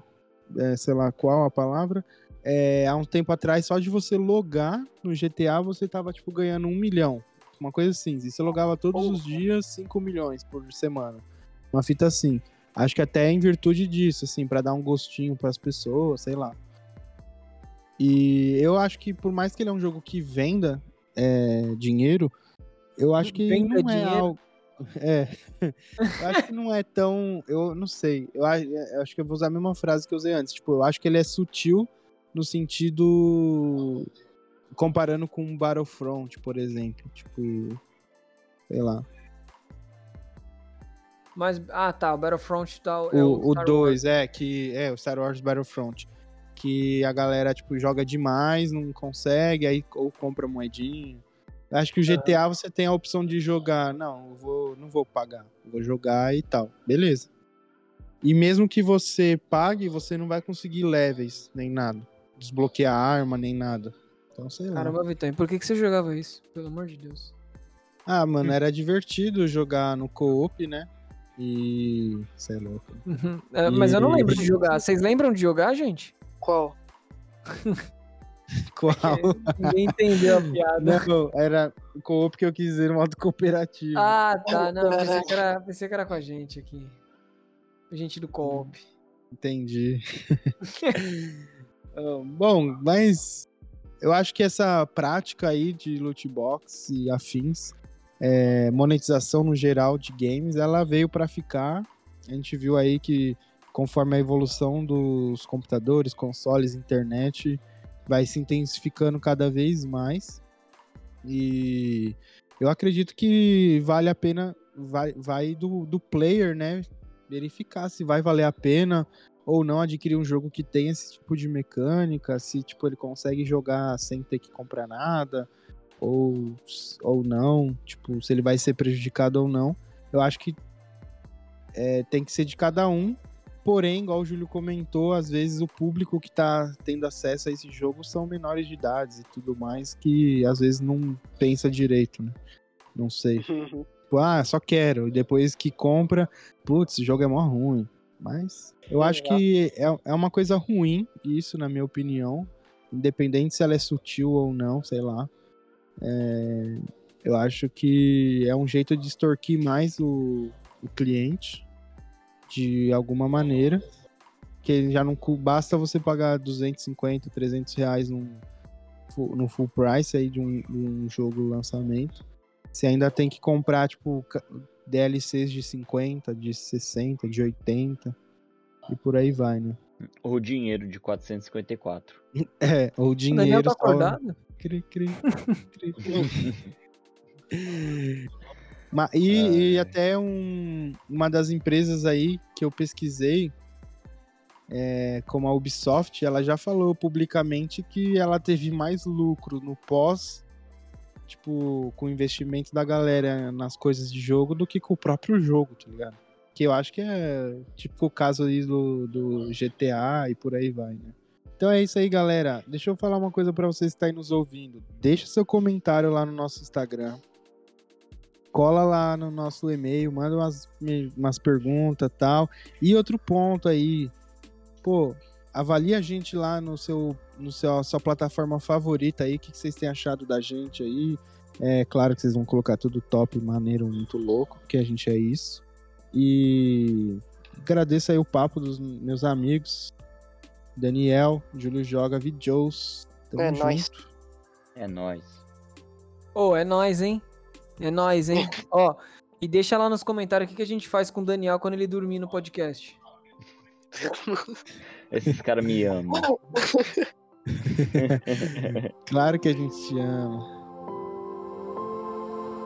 é, sei lá qual a palavra, é, há um tempo atrás, só de você logar no GTA, você tava, tipo, ganhando um milhão. Uma coisa assim. E você logava todos os dias 5 milhões por semana. Uma fita assim. Acho que até em virtude disso, assim, para dar um gostinho para as pessoas, sei lá. E eu acho que por mais que ele é um jogo que venda é, dinheiro, eu acho que Venda não é dinheiro. algo. É. <laughs> eu acho que não é tão. Eu não sei. Eu acho, eu acho que eu vou usar a mesma frase que eu usei antes. Tipo, eu acho que ele é sutil no sentido. Comparando com Battlefront, por exemplo. Tipo. Sei lá. Mas, ah, tá, o Battlefront tal. é O Star 2, é, que. É, o Star Wars Battlefront. Que a galera, tipo, joga demais, não consegue, aí ou compra moedinha. Acho que o GTA você tem a opção de jogar. Não, eu vou, não vou pagar. eu Vou jogar e tal. Beleza. E mesmo que você pague, você não vai conseguir levels, nem nada. Desbloquear arma, nem nada. Então, sei lá. Caramba, Vitão, e por que, que você jogava isso? Pelo amor de Deus. Ah, mano, era divertido jogar no co-op, né? E. Você é louco. Uhum. É, mas eu não lembro de jogar. Vocês lembram de jogar, gente? Qual? <laughs> <laughs> Qual? Ninguém entendeu a piada. Não, era co-op que eu quis dizer modo cooperativo. Ah, tá. Não, pensei que, era, pensei que era com a gente aqui. A gente do co-op. Entendi. <laughs> Ah, Bom, mas eu acho que essa prática aí de loot box e afins, é, monetização no geral de games, ela veio para ficar. A gente viu aí que conforme a evolução dos computadores, consoles, internet, vai se intensificando cada vez mais. E eu acredito que vale a pena, vai, vai do, do player, né? Verificar se vai valer a pena ou não adquirir um jogo que tem esse tipo de mecânica, se tipo ele consegue jogar sem ter que comprar nada, ou, ou não, tipo, se ele vai ser prejudicado ou não. Eu acho que é, tem que ser de cada um. Porém, igual o Júlio comentou, às vezes o público que tá tendo acesso a esse jogo são menores de idades e tudo mais, que às vezes não pensa direito, né? Não sei. Tipo, ah, só quero. E depois que compra, putz, esse jogo é mó ruim. Mas eu acho que é, é uma coisa ruim, isso, na minha opinião. Independente se ela é sutil ou não, sei lá. É, eu acho que é um jeito de extorquir mais o, o cliente de alguma maneira. Que já não basta você pagar 250, 300 reais num, no full price aí de um, de um jogo lançamento. Você ainda tem que comprar, tipo, DLCs de 50, de 60, de 80 e por aí vai, né? O dinheiro de 454. <laughs> É, ou O Daniel dinheiro tá só... acordado? Cri, cri, <laughs> cri, cri. <laughs> E, e até um- uma das empresas aí que eu pesquisei, é, como a Ubisoft, ela já falou publicamente que ela teve mais lucro no pós, tipo, com o investimento da galera nas coisas de jogo do que com o próprio jogo, tá ligado? Que eu acho que é tipo o caso aí do, do GTA e por aí vai, né? Então é isso aí, galera. Deixa eu falar uma coisa pra vocês que estão aí nos ouvindo. Deixa seu comentário lá no nosso Instagram. Cola lá no nosso e-mail, manda umas, umas perguntas e tal. E outro ponto aí, pô, avalie a gente lá no seu, no seu sua plataforma favorita aí, o que, que vocês têm achado da gente aí. É claro que vocês vão colocar tudo top, maneiro, muito louco, porque a gente é isso. E agradeço aí o papo dos meus amigos. Daniel, Júlio Joga. Tamo É junto. nóis. É nóis. Ô, é nóis, hein? É nóis, hein? <laughs> Ó, e deixa lá nos comentários o que, que a gente faz com o Daniel quando ele dormir no podcast. <laughs> Esses caras me amam. <laughs> Claro que a gente te ama.